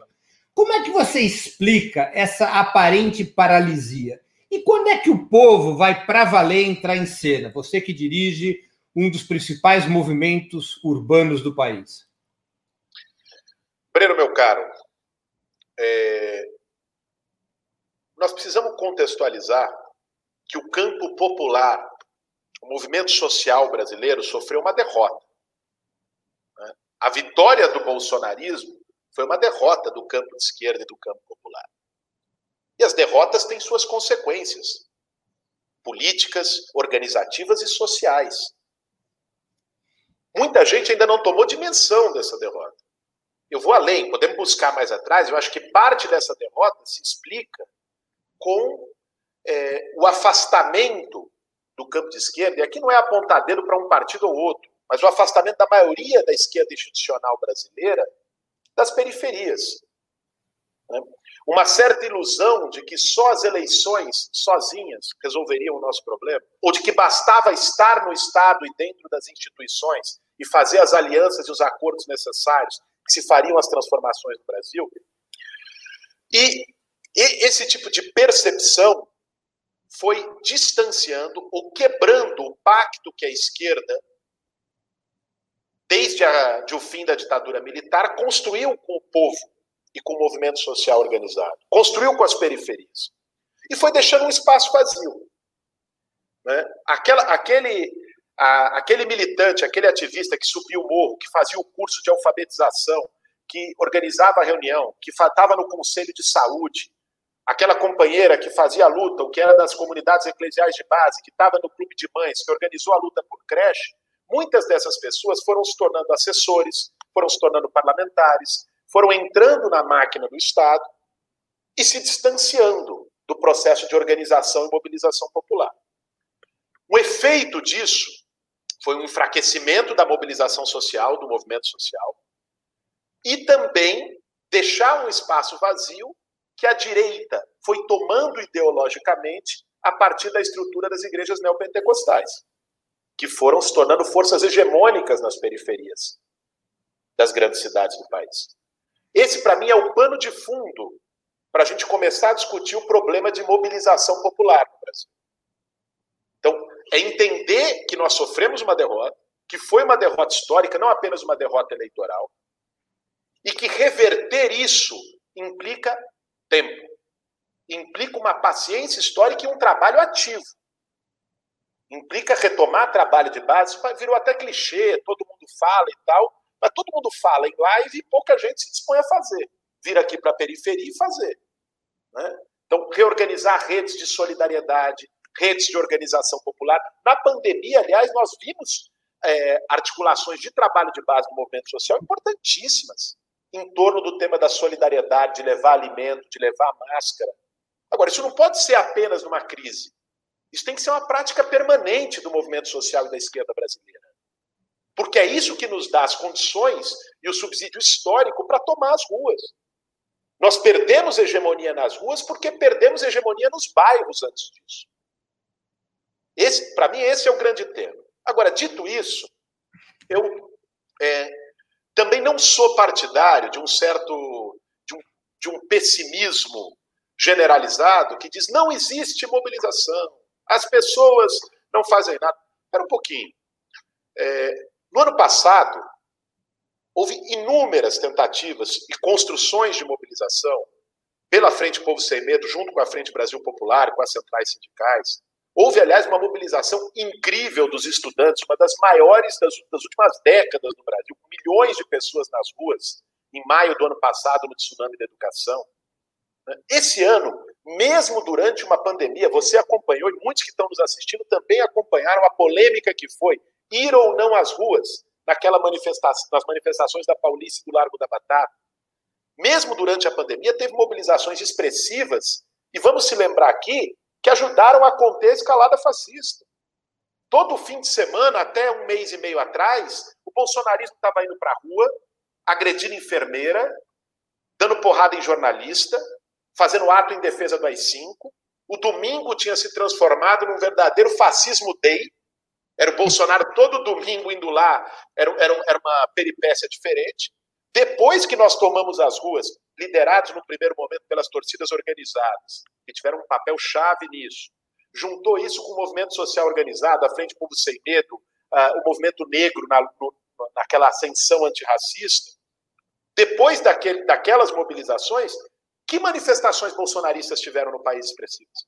Como é que você explica essa aparente paralisia? E quando é que o povo vai para valer entrar em cena? Você que dirige um dos principais movimentos urbanos do país. Breno, meu caro, é... nós precisamos contextualizar que o campo popular o movimento social brasileiro sofreu uma derrota. Né? A vitória do bolsonarismo foi uma derrota do campo de esquerda e do campo popular. E as derrotas têm suas consequências políticas, organizativas e sociais. Muita gente ainda não tomou dimensão dessa derrota. Eu vou além, podemos buscar mais atrás. Eu acho que parte dessa derrota se explica com é, o afastamento do campo de esquerda, e aqui não é apontar dedo para um partido ou outro, mas o afastamento da maioria da esquerda institucional brasileira das periferias. Né? Uma certa ilusão de que só as eleições sozinhas resolveriam o nosso problema, ou de que bastava estar no Estado e dentro das instituições e fazer as alianças e os acordos necessários que se fariam as transformações no Brasil. E, e esse tipo de percepção foi distanciando ou quebrando o pacto que a esquerda, desde a, de o fim da ditadura militar, construiu com o povo e com o movimento social organizado, construiu com as periferias. E foi deixando um espaço vazio. Né? Aquela, aquele, a, aquele militante, aquele ativista que subiu o morro, que fazia o curso de alfabetização, que organizava a reunião, que estava no conselho de saúde, aquela companheira que fazia a luta, o que era das comunidades eclesiais de base, que estava no clube de mães, que organizou a luta por creche, muitas dessas pessoas foram se tornando assessores, foram se tornando parlamentares, foram entrando na máquina do Estado e se distanciando do processo de organização e mobilização popular. O efeito disso foi um enfraquecimento da mobilização social, do movimento social, e também deixar um espaço vazio que a direita foi tomando ideologicamente a partir da estrutura das igrejas neopentecostais, que foram se tornando forças hegemônicas nas periferias das grandes cidades do país. Esse, para mim, é o pano de fundo para a gente começar a discutir o problema de mobilização popular no Brasil. Então, é entender que nós sofremos uma derrota, que foi uma derrota histórica, não apenas uma derrota eleitoral, e que reverter isso implica tempo. Implica uma paciência histórica e um trabalho ativo. Implica retomar trabalho de base, virou até clichê, todo mundo fala e tal, mas todo mundo fala em live e pouca gente se dispõe a fazer. Vir aqui para a periferia e fazer. Né? Então, reorganizar redes de solidariedade, redes de organização popular. Na pandemia, aliás, nós vimos é, articulações de trabalho de base no movimento social importantíssimas em torno do tema da solidariedade, de levar alimento, de levar máscara. Agora, isso não pode ser apenas numa crise. Isso tem que ser uma prática permanente do movimento social e da esquerda brasileira. Porque é isso que nos dá as condições e o subsídio histórico para tomar as ruas. Nós perdemos hegemonia nas ruas porque perdemos hegemonia nos bairros antes disso. Esse, para mim, esse é o grande tema. Agora, dito isso, eu é, também não sou partidário de um certo de um, de um pessimismo generalizado que diz não existe mobilização, as pessoas não fazem nada. Espera um pouquinho. É, no ano passado, houve inúmeras tentativas e construções de mobilização pela Frente Povo Sem Medo, junto com a Frente Brasil Popular, com as centrais sindicais. Houve, aliás, uma mobilização incrível dos estudantes, uma das maiores das, das últimas décadas no Brasil, milhões de pessoas nas ruas, em maio do ano passado, no Tsunami da Educação. Esse ano, mesmo durante uma pandemia, você acompanhou, e muitos que estão nos assistindo também acompanharam a polêmica que foi ir ou não às ruas naquela manifestação, nas manifestações da Paulista e do Largo da Batata. Mesmo durante a pandemia, teve mobilizações expressivas, e vamos se lembrar aqui que ajudaram a conter a escalada fascista. Todo fim de semana, até um mês e meio atrás, o bolsonarismo estava indo para a rua, agredindo enfermeira, dando porrada em jornalista, fazendo ato em defesa do AI-5. O domingo tinha se transformado num verdadeiro fascismo day. Era o Bolsonaro todo domingo indo lá, era, era, era uma peripécia diferente. Depois que nós tomamos as ruas, liderados no primeiro momento pelas torcidas organizadas, que tiveram um papel chave nisso, juntou isso com o movimento social organizado, a Frente Povo Sem Medo, uh, o movimento negro na, no, naquela ascensão antirracista. Depois daquele, daquelas mobilizações, que manifestações bolsonaristas tiveram no país expressivas?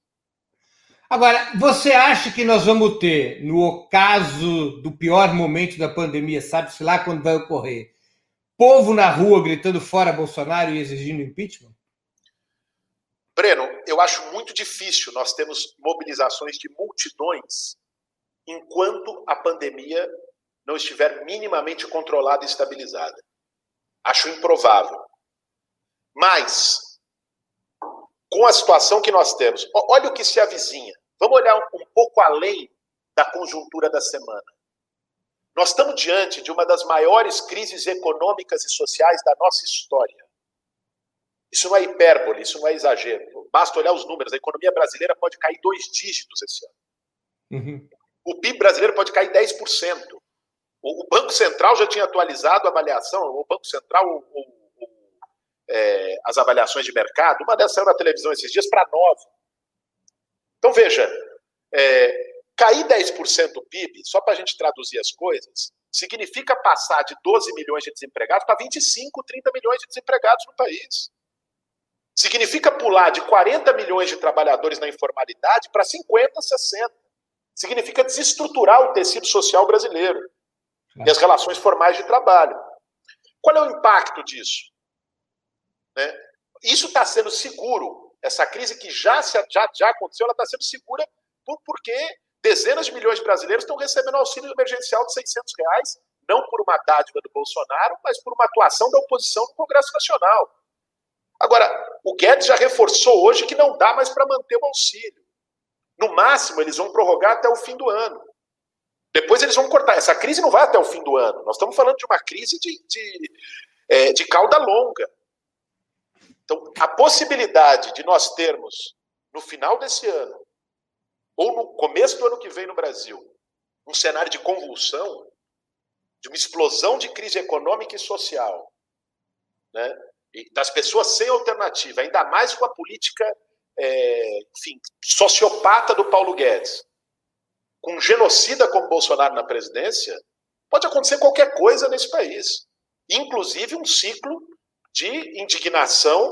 Agora, você acha que nós vamos ter, no caso do pior momento da pandemia, sabe-se lá quando vai ocorrer, povo na rua gritando fora Bolsonaro e exigindo impeachment? Breno, eu acho muito difícil nós termos mobilizações de multidões enquanto a pandemia não estiver minimamente controlada e estabilizada. Acho improvável. Mas, com a situação que nós temos, olha o que se avizinha. Vamos olhar um pouco além da conjuntura da semana. Nós estamos diante de uma das maiores crises econômicas e sociais da nossa história. Isso não é hipérbole, isso não é exagero. Basta olhar os números. A economia brasileira pode cair dois dígitos esse ano. Uhum. O PIB brasileiro pode cair 10%. O, Banco Central já tinha atualizado a avaliação, o Banco Central, o, o, é, as avaliações de mercado, uma dessas saiu na televisão esses dias para 9. Então, veja, é, Cair 10% do PIB, só para a gente traduzir as coisas, significa passar de 12 milhões de desempregados para 25, 30 milhões de desempregados no país. Significa pular de 40 milhões de trabalhadores na informalidade para 50, 60. Significa desestruturar o tecido social brasileiro e as relações formais de trabalho. Qual é o impacto disso? Né? Isso está sendo seguro. Essa crise que já, já, já aconteceu, ela está sendo segura por, porque Dezenas de milhões de brasileiros estão recebendo auxílio emergencial de 600 reais, não por uma dádiva do Bolsonaro, mas por uma atuação da oposição no Congresso Nacional. Agora, o Guedes já reforçou hoje que não dá mais para manter o auxílio. No máximo, eles vão prorrogar até o fim do ano. Depois eles vão cortar. Essa crise não vai até o fim do ano. Nós estamos falando de uma crise de, de, é, de cauda longa. Então, a possibilidade de nós termos, no final desse ano, ou no começo do ano que vem no Brasil, um cenário de convulsão, de uma explosão de crise econômica e social, né? E das pessoas sem alternativa, ainda mais com a política, é, enfim, sociopata do Paulo Guedes, com um genocida como Bolsonaro na presidência, pode acontecer qualquer coisa nesse país, inclusive um ciclo de indignação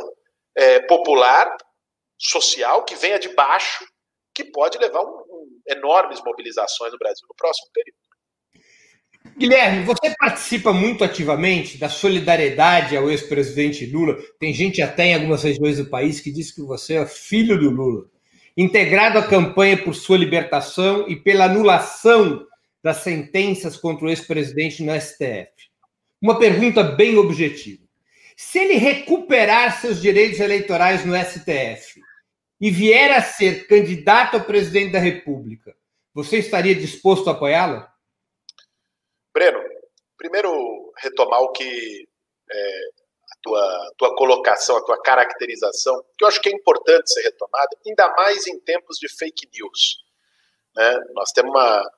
é, popular, social, que venha de baixo que pode levar um, um, enormes mobilizações no Brasil no próximo período. Guilherme, você participa muito ativamente da solidariedade ao ex-presidente Lula. Tem gente até em algumas regiões do país que diz que você é filho do Lula. Integrado à campanha por sua libertação e pela anulação das sentenças contra o ex-presidente no STF. Uma pergunta bem objetiva. Se ele recuperar seus direitos eleitorais no STF, e vier a ser candidato a presidente da República, você estaria disposto a apoiá-lo? Breno, primeiro retomar o que é, a tua, tua colocação, a tua caracterização, que eu acho que é importante ser retomada, ainda mais em tempos de fake news. Né? Nós temos uma,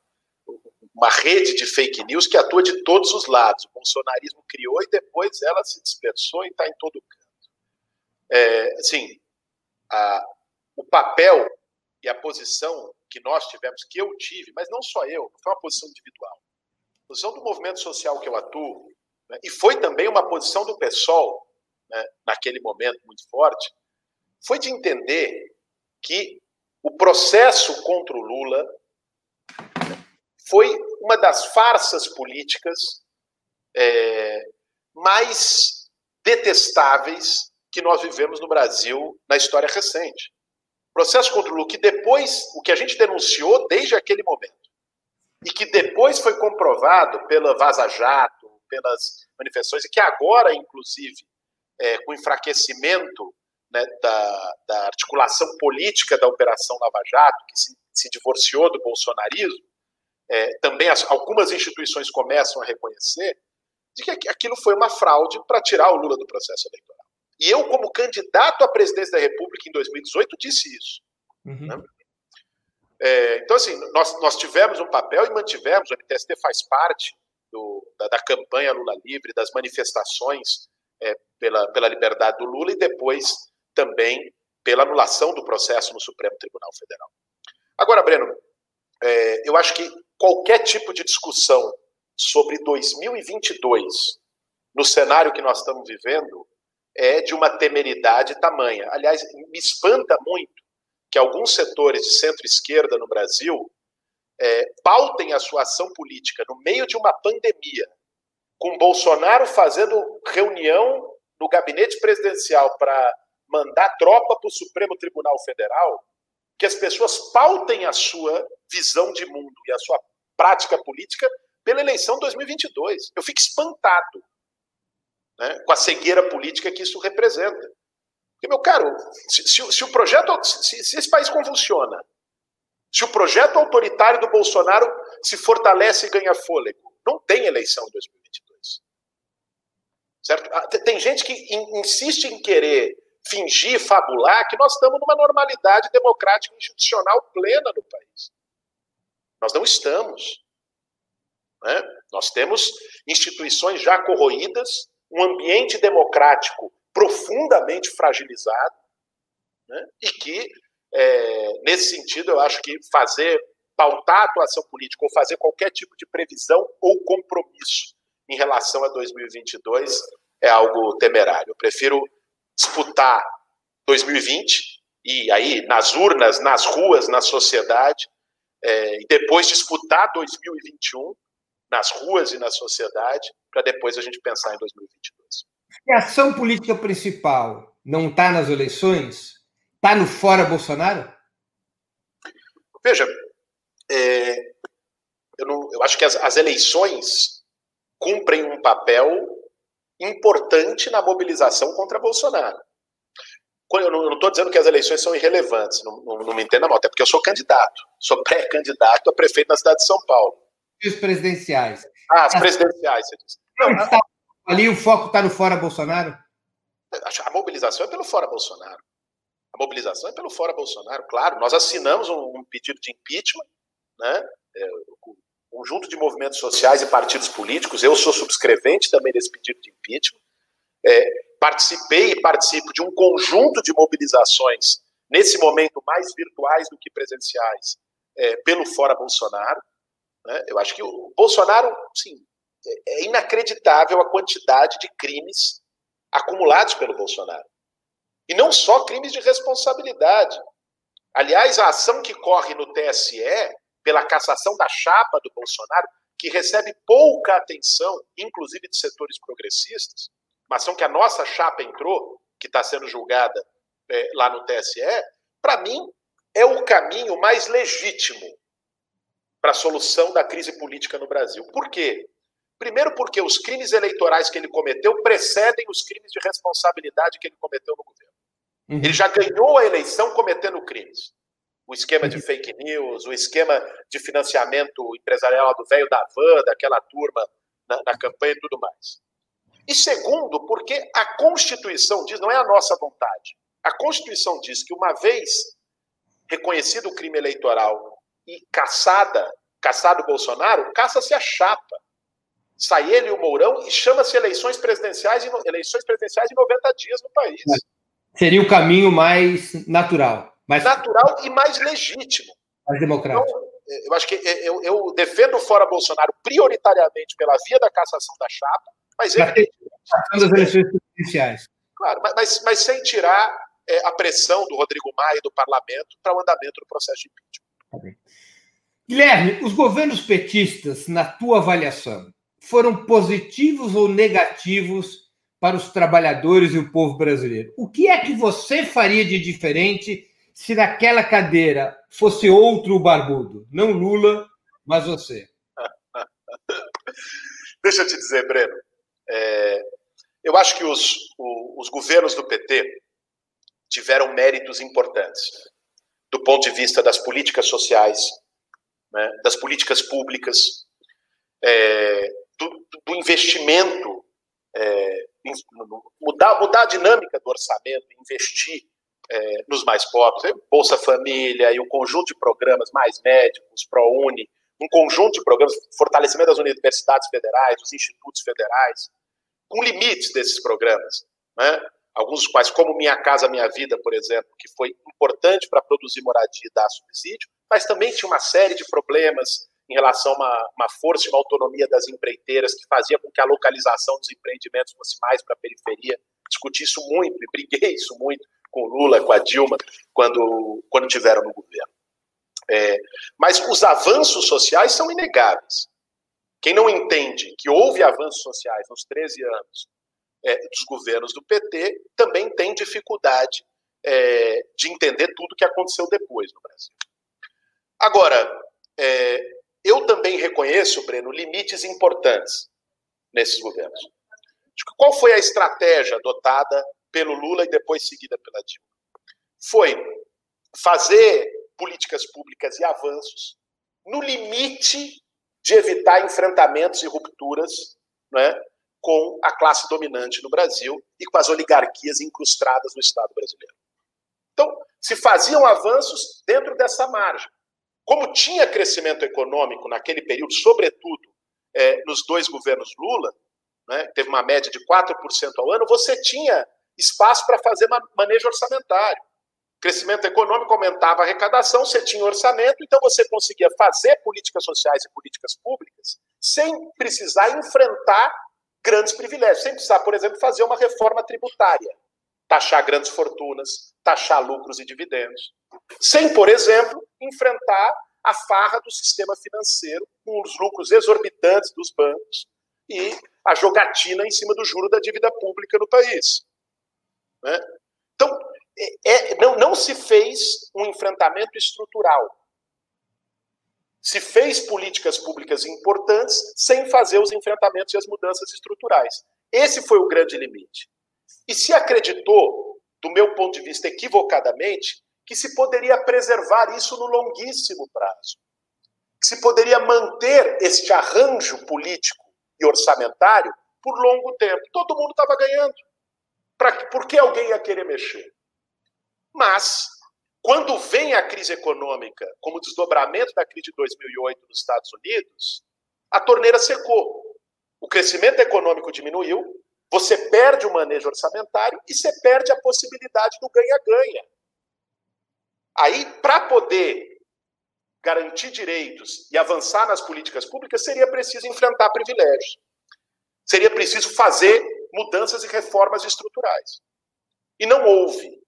uma rede de fake news que atua de todos os lados. O bolsonarismo criou e depois ela se dispersou e está em todo canto. É, assim, a, o papel e a posição que nós tivemos, que eu tive, mas não só eu, foi uma posição individual. A posição do movimento social que eu atuo, né, e foi também uma posição do PSOL, né, naquele momento muito forte, foi de entender que o processo contra o Lula foi uma das farsas políticas é, mais detestáveis que nós vivemos no Brasil na história recente. Processo contra o Lula, que depois, o que a gente denunciou desde aquele momento, e que depois foi comprovado pela Vaza Jato, pelas manifestações, e que agora, inclusive, é, com o enfraquecimento né, da, da, articulação política da Operação Lava Jato, que se, se divorciou do bolsonarismo, é, também as, algumas instituições começam a reconhecer de que aquilo foi uma fraude para tirar o Lula do processo eleitoral. E eu, como candidato à presidência da República em 2018, disse isso. Uhum. Né? É, então, assim, nós, nós tivemos um papel e mantivemos, o MTST faz parte do, da, da, campanha Lula Livre, das manifestações é, pela, pela liberdade do Lula e depois também pela anulação do processo no Supremo Tribunal Federal. Agora, Breno, é, eu acho que qualquer tipo de discussão sobre 2022, no cenário que nós estamos vivendo, é de uma temeridade tamanha. Aliás, me espanta muito que alguns setores de centro-esquerda no Brasil é, pautem a sua ação política no meio de uma pandemia, com Bolsonaro fazendo reunião no gabinete presidencial para mandar tropa para o Supremo Tribunal Federal, que as pessoas pautem a sua visão de mundo e a sua prática política pela eleição 2022. Eu fico espantado né, com a cegueira política que isso representa. Porque, meu caro, se, se, se o projeto, se, se esse país convulsiona, se o projeto autoritário do Bolsonaro se fortalece e ganha fôlego, não tem eleição em 2022. Certo? Ah, tem gente que insiste em querer fingir, fabular, que nós estamos numa normalidade democrática institucional plena no país. Nós não estamos. Né? Nós temos instituições já corroídas, um ambiente democrático profundamente fragilizado, né? e que, é, nesse sentido, eu acho que fazer, pautar a atuação política ou fazer qualquer tipo de previsão ou compromisso em relação a 2022 é algo temerário. Eu prefiro disputar 2020 e aí nas urnas, nas ruas, na sociedade, é, e depois disputar 2021 nas ruas e na sociedade, para depois a gente pensar em 2022. a ação política principal não está nas eleições? Está no fora Bolsonaro? Veja, é, eu, não, eu, acho que as, as eleições cumprem um papel importante na mobilização contra Bolsonaro. Eu não estou dizendo que as eleições são irrelevantes, não, não, não me entenda mal, até porque eu sou candidato, sou pré-candidato a prefeito na cidade de São Paulo. E os presidenciais? Ah, as presidenciais, você disse. Não, tá, ali o foco está no fora Bolsonaro? A mobilização é pelo fora Bolsonaro. A mobilização é pelo fora Bolsonaro, claro. Nós assinamos um, um pedido de impeachment, né? É, conjunto de movimentos sociais e partidos políticos. Eu sou subscrevente também desse pedido de impeachment. É, participei e participo de um conjunto de mobilizações, nesse momento mais virtuais do que presenciais, é, pelo Fora Bolsonaro. Né? Eu acho que o Bolsonaro, sim, é, é inacreditável a quantidade de crimes acumulados pelo Bolsonaro. E não só crimes de responsabilidade. Aliás, a ação que corre no TSE pela cassação da chapa do Bolsonaro, que recebe pouca atenção, inclusive de setores progressistas, uma ação que a nossa chapa entrou, que está sendo julgada é, lá no TSE, para mim é o caminho mais legítimo para a solução da crise política no Brasil. Por quê? Primeiro, porque os crimes eleitorais que ele cometeu precedem os crimes de responsabilidade que ele cometeu no governo. Uhum. Ele já ganhou a eleição cometendo crimes o esquema de fake news, o esquema de financiamento empresarial do velho da van, daquela turma na, na campanha e tudo mais. E segundo, porque a Constituição diz, não é a nossa vontade, a Constituição diz que uma vez reconhecido o crime eleitoral e caçada, caçado o Bolsonaro, caça-se a chapa. Sai ele e o Mourão e chama-se eleições presidenciais, eleições presidenciais em 90 dias no país. Seria o caminho mais natural mais natural e mais legítimo. Mais democrático. Então, é, eu acho que é, eu, eu, defendo fora Bolsonaro prioritariamente pela via da cassação da chapa, mas evidentemente. das eleições presidenciais. Claro, mas, mas sem tirar é, a pressão do Rodrigo Maia e do parlamento para o andamento do processo de impeachment. Tá Guilherme, os governos petistas, na tua avaliação, foram positivos ou negativos para os trabalhadores e o povo brasileiro? O que é que você faria de diferente se naquela cadeira fosse outro barbudo? Não Lula, mas você. Deixa eu te dizer, Breno. É, eu acho que os, os governos do PT tiveram méritos importantes do ponto de vista das políticas sociais, né, das políticas públicas, é, do, do, investimento, é, mudar, mudar a dinâmica do orçamento, investir é, nos mais pobres, né, Bolsa Família e o conjunto de programas mais médicos, ProUni, um conjunto de programas, fortalecimento das universidades federais, dos institutos federais, com limites desses programas, né? alguns dos quais, como Minha Casa Minha Vida, por exemplo, que foi importante para produzir moradia e dar subsídio, mas também tinha uma série de problemas em relação a uma, uma força e uma autonomia das empreiteiras que fazia com que a localização dos empreendimentos fosse mais para a periferia. Discuti isso muito e briguei isso muito com o Lula, com a Dilma, quando, quando tiveram no governo. É, mas os avanços sociais são inegáveis. Quem não entende que houve avanços sociais nos 13 anos é, dos governos do PT também tem dificuldade é, de entender tudo o que aconteceu depois no Brasil. Agora, é, eu também reconheço, Breno, limites importantes nesses governos. Qual foi a estratégia adotada pelo Lula e depois seguida pela Dilma? Foi fazer políticas públicas e avanços no limite de evitar enfrentamentos e rupturas né, com a classe dominante no Brasil e com as oligarquias incrustadas no Estado brasileiro. Então, se faziam avanços dentro dessa margem. Como tinha crescimento econômico naquele período, sobretudo é, nos dois governos Lula, né, teve uma média de 4% ao ano, você tinha espaço para fazer manejo orçamentário crescimento econômico aumentava a arrecadação, você tinha orçamento, então você conseguia fazer políticas sociais e políticas públicas sem precisar enfrentar grandes privilégios, sem precisar, por exemplo, fazer uma reforma tributária, taxar grandes fortunas, taxar lucros e dividendos, sem, por exemplo, enfrentar a farra do sistema financeiro com os lucros exorbitantes dos bancos e a jogatina em cima do juro da dívida pública no país. Né? É, não, não se fez um enfrentamento estrutural. Se fez políticas públicas importantes sem fazer os enfrentamentos e as mudanças estruturais. Esse foi o grande limite. E se acreditou, do meu ponto de vista equivocadamente, que se poderia preservar isso no longuíssimo prazo. Que se poderia manter este arranjo político e orçamentário por longo tempo. Todo mundo estava ganhando. Pra, por que alguém ia querer mexer? Mas, quando vem a crise econômica, como desdobramento da crise de 2008 nos Estados Unidos, a torneira secou. O crescimento econômico diminuiu, você perde o manejo orçamentário e você perde a possibilidade do ganha-ganha. Aí, para poder garantir direitos e avançar nas políticas públicas, seria preciso enfrentar privilégios. Seria preciso fazer mudanças e reformas estruturais. E não houve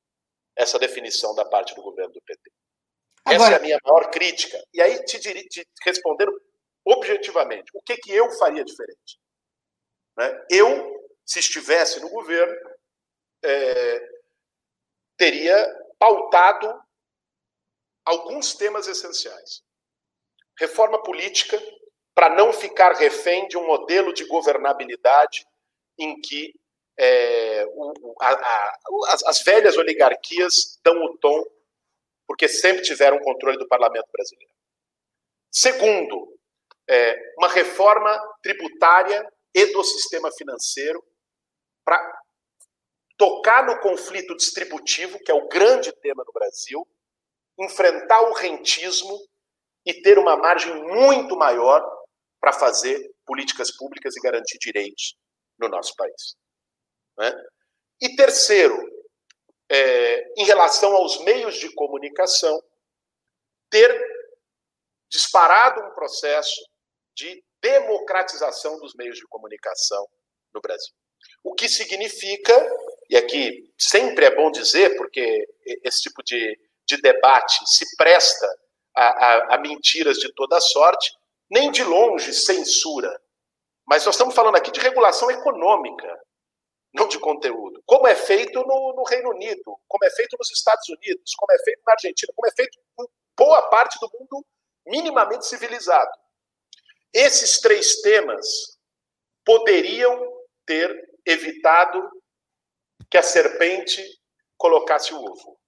essa definição da parte do governo do PT. Essa é a minha maior crítica. E aí, te, te respondendo objetivamente, o que, que eu faria diferente? Né? Eu, se estivesse no governo, é, teria pautado alguns temas essenciais. Reforma política, para não ficar refém de um modelo de governabilidade em que é, o, a, a, as, as, velhas oligarquias dão o tom, porque sempre tiveram controle do parlamento brasileiro. Segundo, é, uma reforma tributária e do sistema financeiro para tocar no conflito distributivo, que é o grande tema no Brasil, enfrentar o rentismo e ter uma margem muito maior para fazer políticas públicas e garantir direitos no nosso país. Né? E terceiro, é, em relação aos meios de comunicação, ter disparado um processo de democratização dos meios de comunicação no Brasil. O que significa e aqui sempre é bom dizer, porque esse tipo de, de debate se presta a, a, a mentiras de toda sorte, nem de longe censura. Mas nós estamos falando aqui de regulação econômica, não de conteúdo. Como é feito no, no, Reino Unido, como é feito nos Estados Unidos, como é feito na Argentina, como é feito em boa parte do mundo minimamente civilizado. Esses três temas poderiam ter evitado que a serpente colocasse o ovo.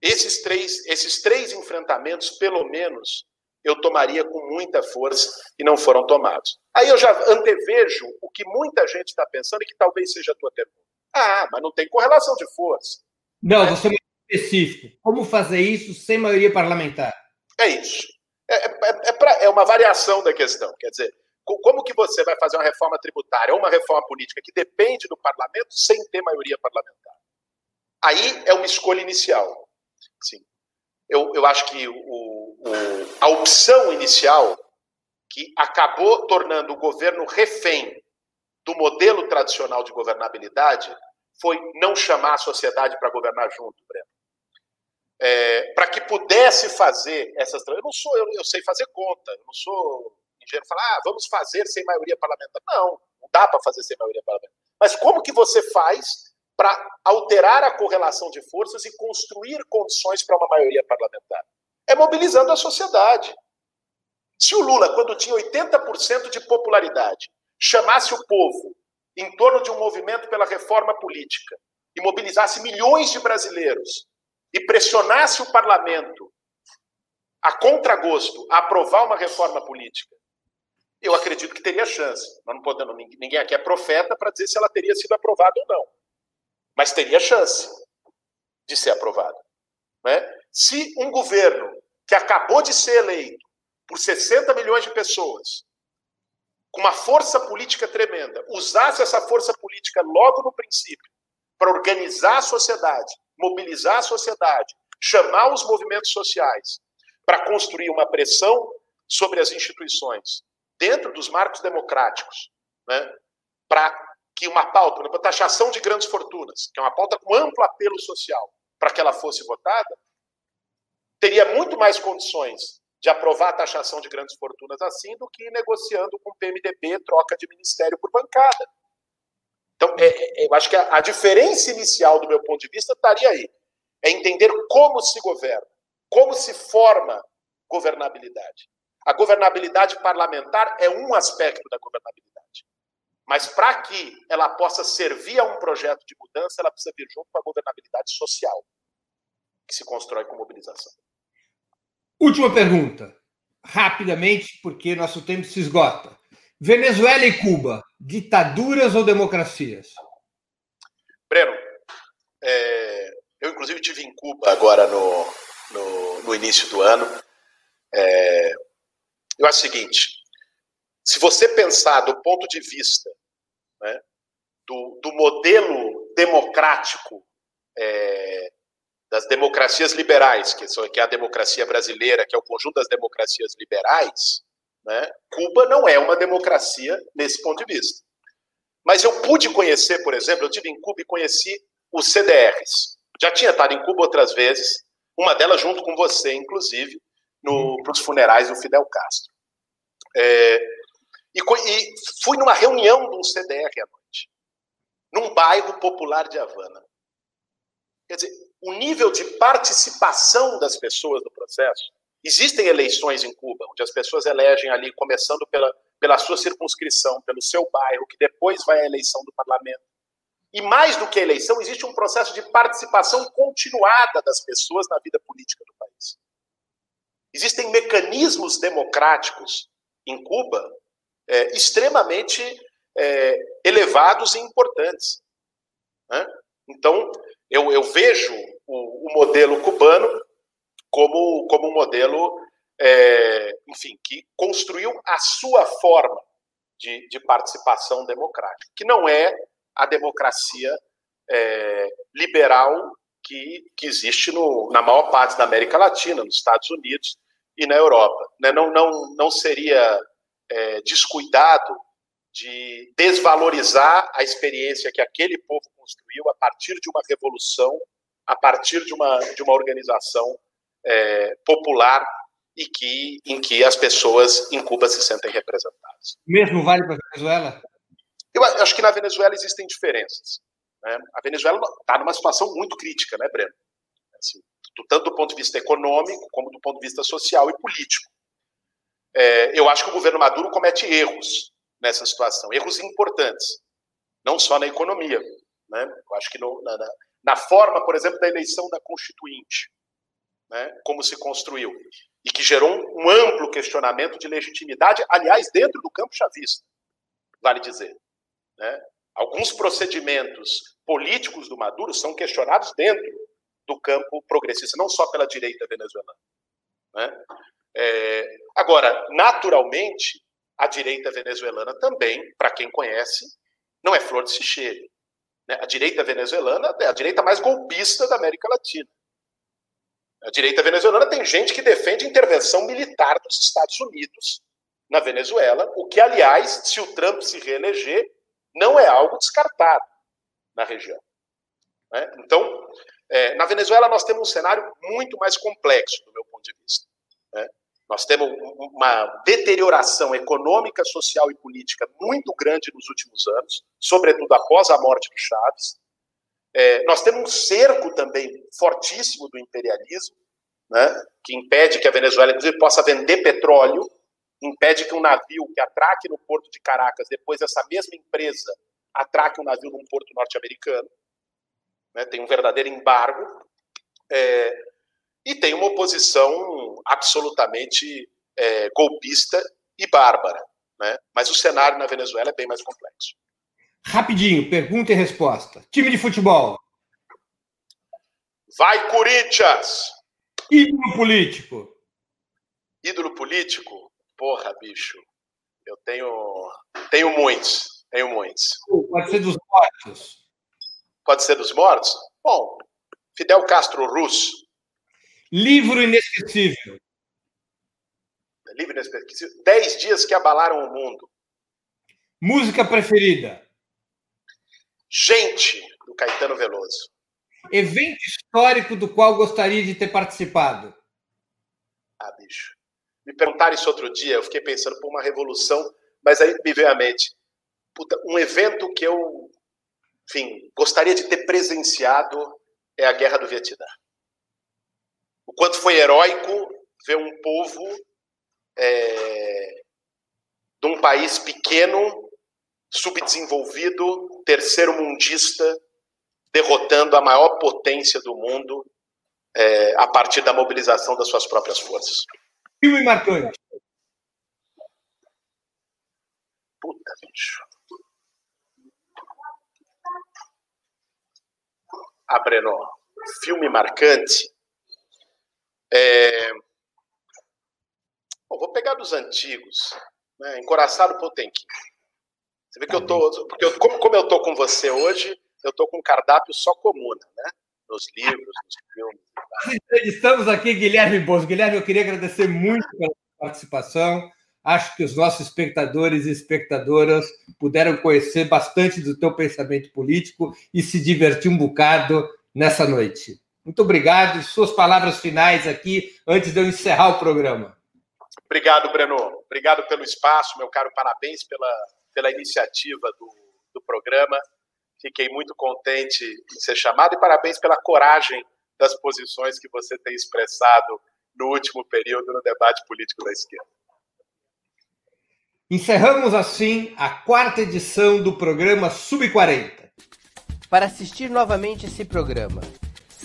Esses três, esses três enfrentamentos, pelo menos, eu tomaria com muita força e não foram tomados. Aí eu já antevejo o que muita gente está pensando e que talvez seja a tua pergunta. Ah, mas não tem correlação de força. Não, é. você é muito específico. Como fazer isso sem maioria parlamentar? É isso. É, é, é, pra, é uma variação da questão. Quer dizer, como que você vai fazer uma reforma tributária ou uma reforma política que depende do parlamento sem ter maioria parlamentar? Aí é uma escolha inicial. Sim. Eu, eu acho que o, o, a opção inicial, que acabou tornando o governo refém do modelo tradicional de governabilidade, foi não chamar a sociedade para governar junto, Breno. É, para que pudesse fazer essas. Eu não sou, eu, eu sei fazer conta, eu não sou engenheiro falar, ah, vamos fazer sem maioria parlamentar. Não, não dá para fazer sem maioria parlamentar. Mas como que você faz para alterar a correlação de forças e construir condições para uma maioria parlamentar? É mobilizando a sociedade. Se o Lula, quando tinha 80% de popularidade, chamasse o povo em torno de um movimento pela reforma política e mobilizasse milhões de brasileiros e pressionasse o parlamento a contragosto a aprovar uma reforma política, eu acredito que teria chance. Nós não podemos, ninguém aqui é profeta para dizer se ela teria sido aprovada ou não. Mas teria chance de ser aprovada. Né? Se um governo que acabou de ser eleito por 60 milhões de pessoas, com uma força política tremenda, usasse essa força política logo no princípio para organizar a sociedade, mobilizar a sociedade, chamar os movimentos sociais para construir uma pressão sobre as instituições dentro dos marcos democráticos, né, para que uma pauta, por exemplo, a taxação de grandes fortunas, que é uma pauta com amplo apelo social, para que ela fosse votada, teria muito mais condições de aprovar a taxação de grandes fortunas assim do que negociando com o PMDB troca de ministério por bancada. Então, é, é, eu acho que a, a diferença inicial, do meu ponto de vista, estaria aí. É entender como se governa, como se forma governabilidade. A governabilidade parlamentar é um aspecto da governabilidade. Mas para que ela possa servir a um projeto de mudança, ela precisa vir junto com a governabilidade social, que se constrói com mobilização. Última pergunta, rapidamente, porque nosso tempo se esgota. Venezuela e Cuba, ditaduras ou democracias? Breno, é, eu inclusive tive em Cuba agora no, no, no início do ano. É, eu acho o seguinte: se você pensar do ponto de vista né, do, do, modelo democrático é, das democracias liberais, que, são, que é a democracia brasileira, que é o conjunto das democracias liberais, né, Cuba não é uma democracia nesse ponto de vista. Mas eu pude conhecer, por exemplo, eu tive em Cuba e conheci os CDRs. Já tinha estado em Cuba outras vezes, uma delas junto com você, inclusive, no, para os funerais do Fidel Castro. É, e, e, fui numa reunião de um CDR à noite, num bairro popular de Havana. Quer dizer, o nível de participação das pessoas no processo. Existem eleições em Cuba, onde as pessoas elegem ali, começando pela, pela sua circunscrição, pelo seu bairro, que depois vai à eleição do parlamento. E mais do que a eleição, existe um processo de participação continuada das pessoas na vida política do país. Existem mecanismos democráticos em Cuba é, extremamente é, elevados e importantes. Né? Então, eu, eu vejo o, o, modelo cubano como, como um modelo, é, enfim, que construiu a sua forma de, de participação democrática, que não é a democracia é, liberal que, que existe no, na maior parte da América Latina, nos Estados Unidos e na Europa. Né? Não, não, não seria é, descuidado de desvalorizar a experiência que aquele povo construiu a partir de uma revolução, a partir de uma, de uma organização é, popular e que, em que as pessoas em Cuba se sentem representadas. Mesmo vale para a Venezuela? Eu acho que na Venezuela existem diferenças. Né? A Venezuela está numa situação muito crítica, né, Breno? Assim, tanto do ponto de vista econômico, como do ponto de vista social e político. É, eu acho que o governo Maduro comete erros nessa situação, erros importantes, não só na economia. Né? Eu acho que no, na, na, forma, por exemplo, da eleição da Constituinte, né? como se construiu, e que gerou um, um amplo questionamento de legitimidade, aliás, dentro do campo chavista, vale dizer. Né? Alguns procedimentos políticos do Maduro são questionados dentro do campo progressista, não só pela direita venezuelana. Né? É, agora, naturalmente, a direita venezuelana também, para quem conhece, não é flor de se. Né? A direita venezuelana é a direita mais golpista da América Latina. A direita venezuelana tem gente que defende intervenção militar dos Estados Unidos na Venezuela, o que, aliás, se o Trump se reeleger, não é algo descartado na região. Né? Então, é, na Venezuela, nós temos um cenário muito mais complexo, do meu ponto de vista. Né? Nós temos uma deterioração econômica, social e política muito grande nos últimos anos, sobretudo após a morte do Chaves. É, nós temos um cerco também fortíssimo do imperialismo, né, que impede que a Venezuela, inclusive, possa vender petróleo, impede que um navio que atraque no porto de Caracas, depois essa mesma empresa atraque um navio num porto norte-americano. Né, tem um verdadeiro embargo. É, e tem uma oposição absolutamente é, golpista e bárbara. Né? Mas o cenário na Venezuela é bem mais complexo. Rapidinho, pergunta e resposta. Time de futebol. Vai, Corinthians! Ídolo político. Ídolo político? Porra, bicho. Eu tenho, tenho muitos. Tenho muitos. Pode ser dos mortos. Pode ser dos mortos? Bom, Fidel Castro Russo. Livro inesquecível. Livro inesquecível. Dez dias que abalaram o mundo. Música preferida. Gente, do Caetano Veloso. Evento histórico do qual gostaria de ter participado. Ah, bicho. Me perguntaram isso outro dia, eu fiquei pensando por uma revolução, mas aí me veio à mente. Puta, um evento que eu, enfim, gostaria de ter presenciado é a Guerra do Vietnã quanto foi heróico ver um povo é, de um país pequeno, subdesenvolvido, terceiro mundista, derrotando a maior potência do mundo é, a partir da mobilização das suas próprias forças. Filme marcante. Puta, bicho. Ah, Breno, filme marcante. É... Bom, vou pegar dos antigos. Né? Encoraçado Potemkin. Você vê que eu tô. Porque eu, como, como eu tô com você hoje, eu tô com um cardápio só comuna, né? Nos livros, nos filmes. Estamos aqui, Guilherme Bozo. Guilherme, eu queria agradecer muito pela participação. Acho que os nossos espectadores e espectadoras puderam conhecer bastante do teu pensamento político e se divertir um bocado nessa noite. Muito obrigado. Suas palavras finais aqui, antes de eu encerrar o programa. Obrigado, Breno. Obrigado pelo espaço, meu caro. Parabéns pela, pela iniciativa do, do programa. Fiquei muito contente em ser chamado e parabéns pela coragem das posições que você tem expressado no último período no debate político da esquerda. Encerramos assim a quarta edição do programa Sub 40. Para assistir novamente esse programa,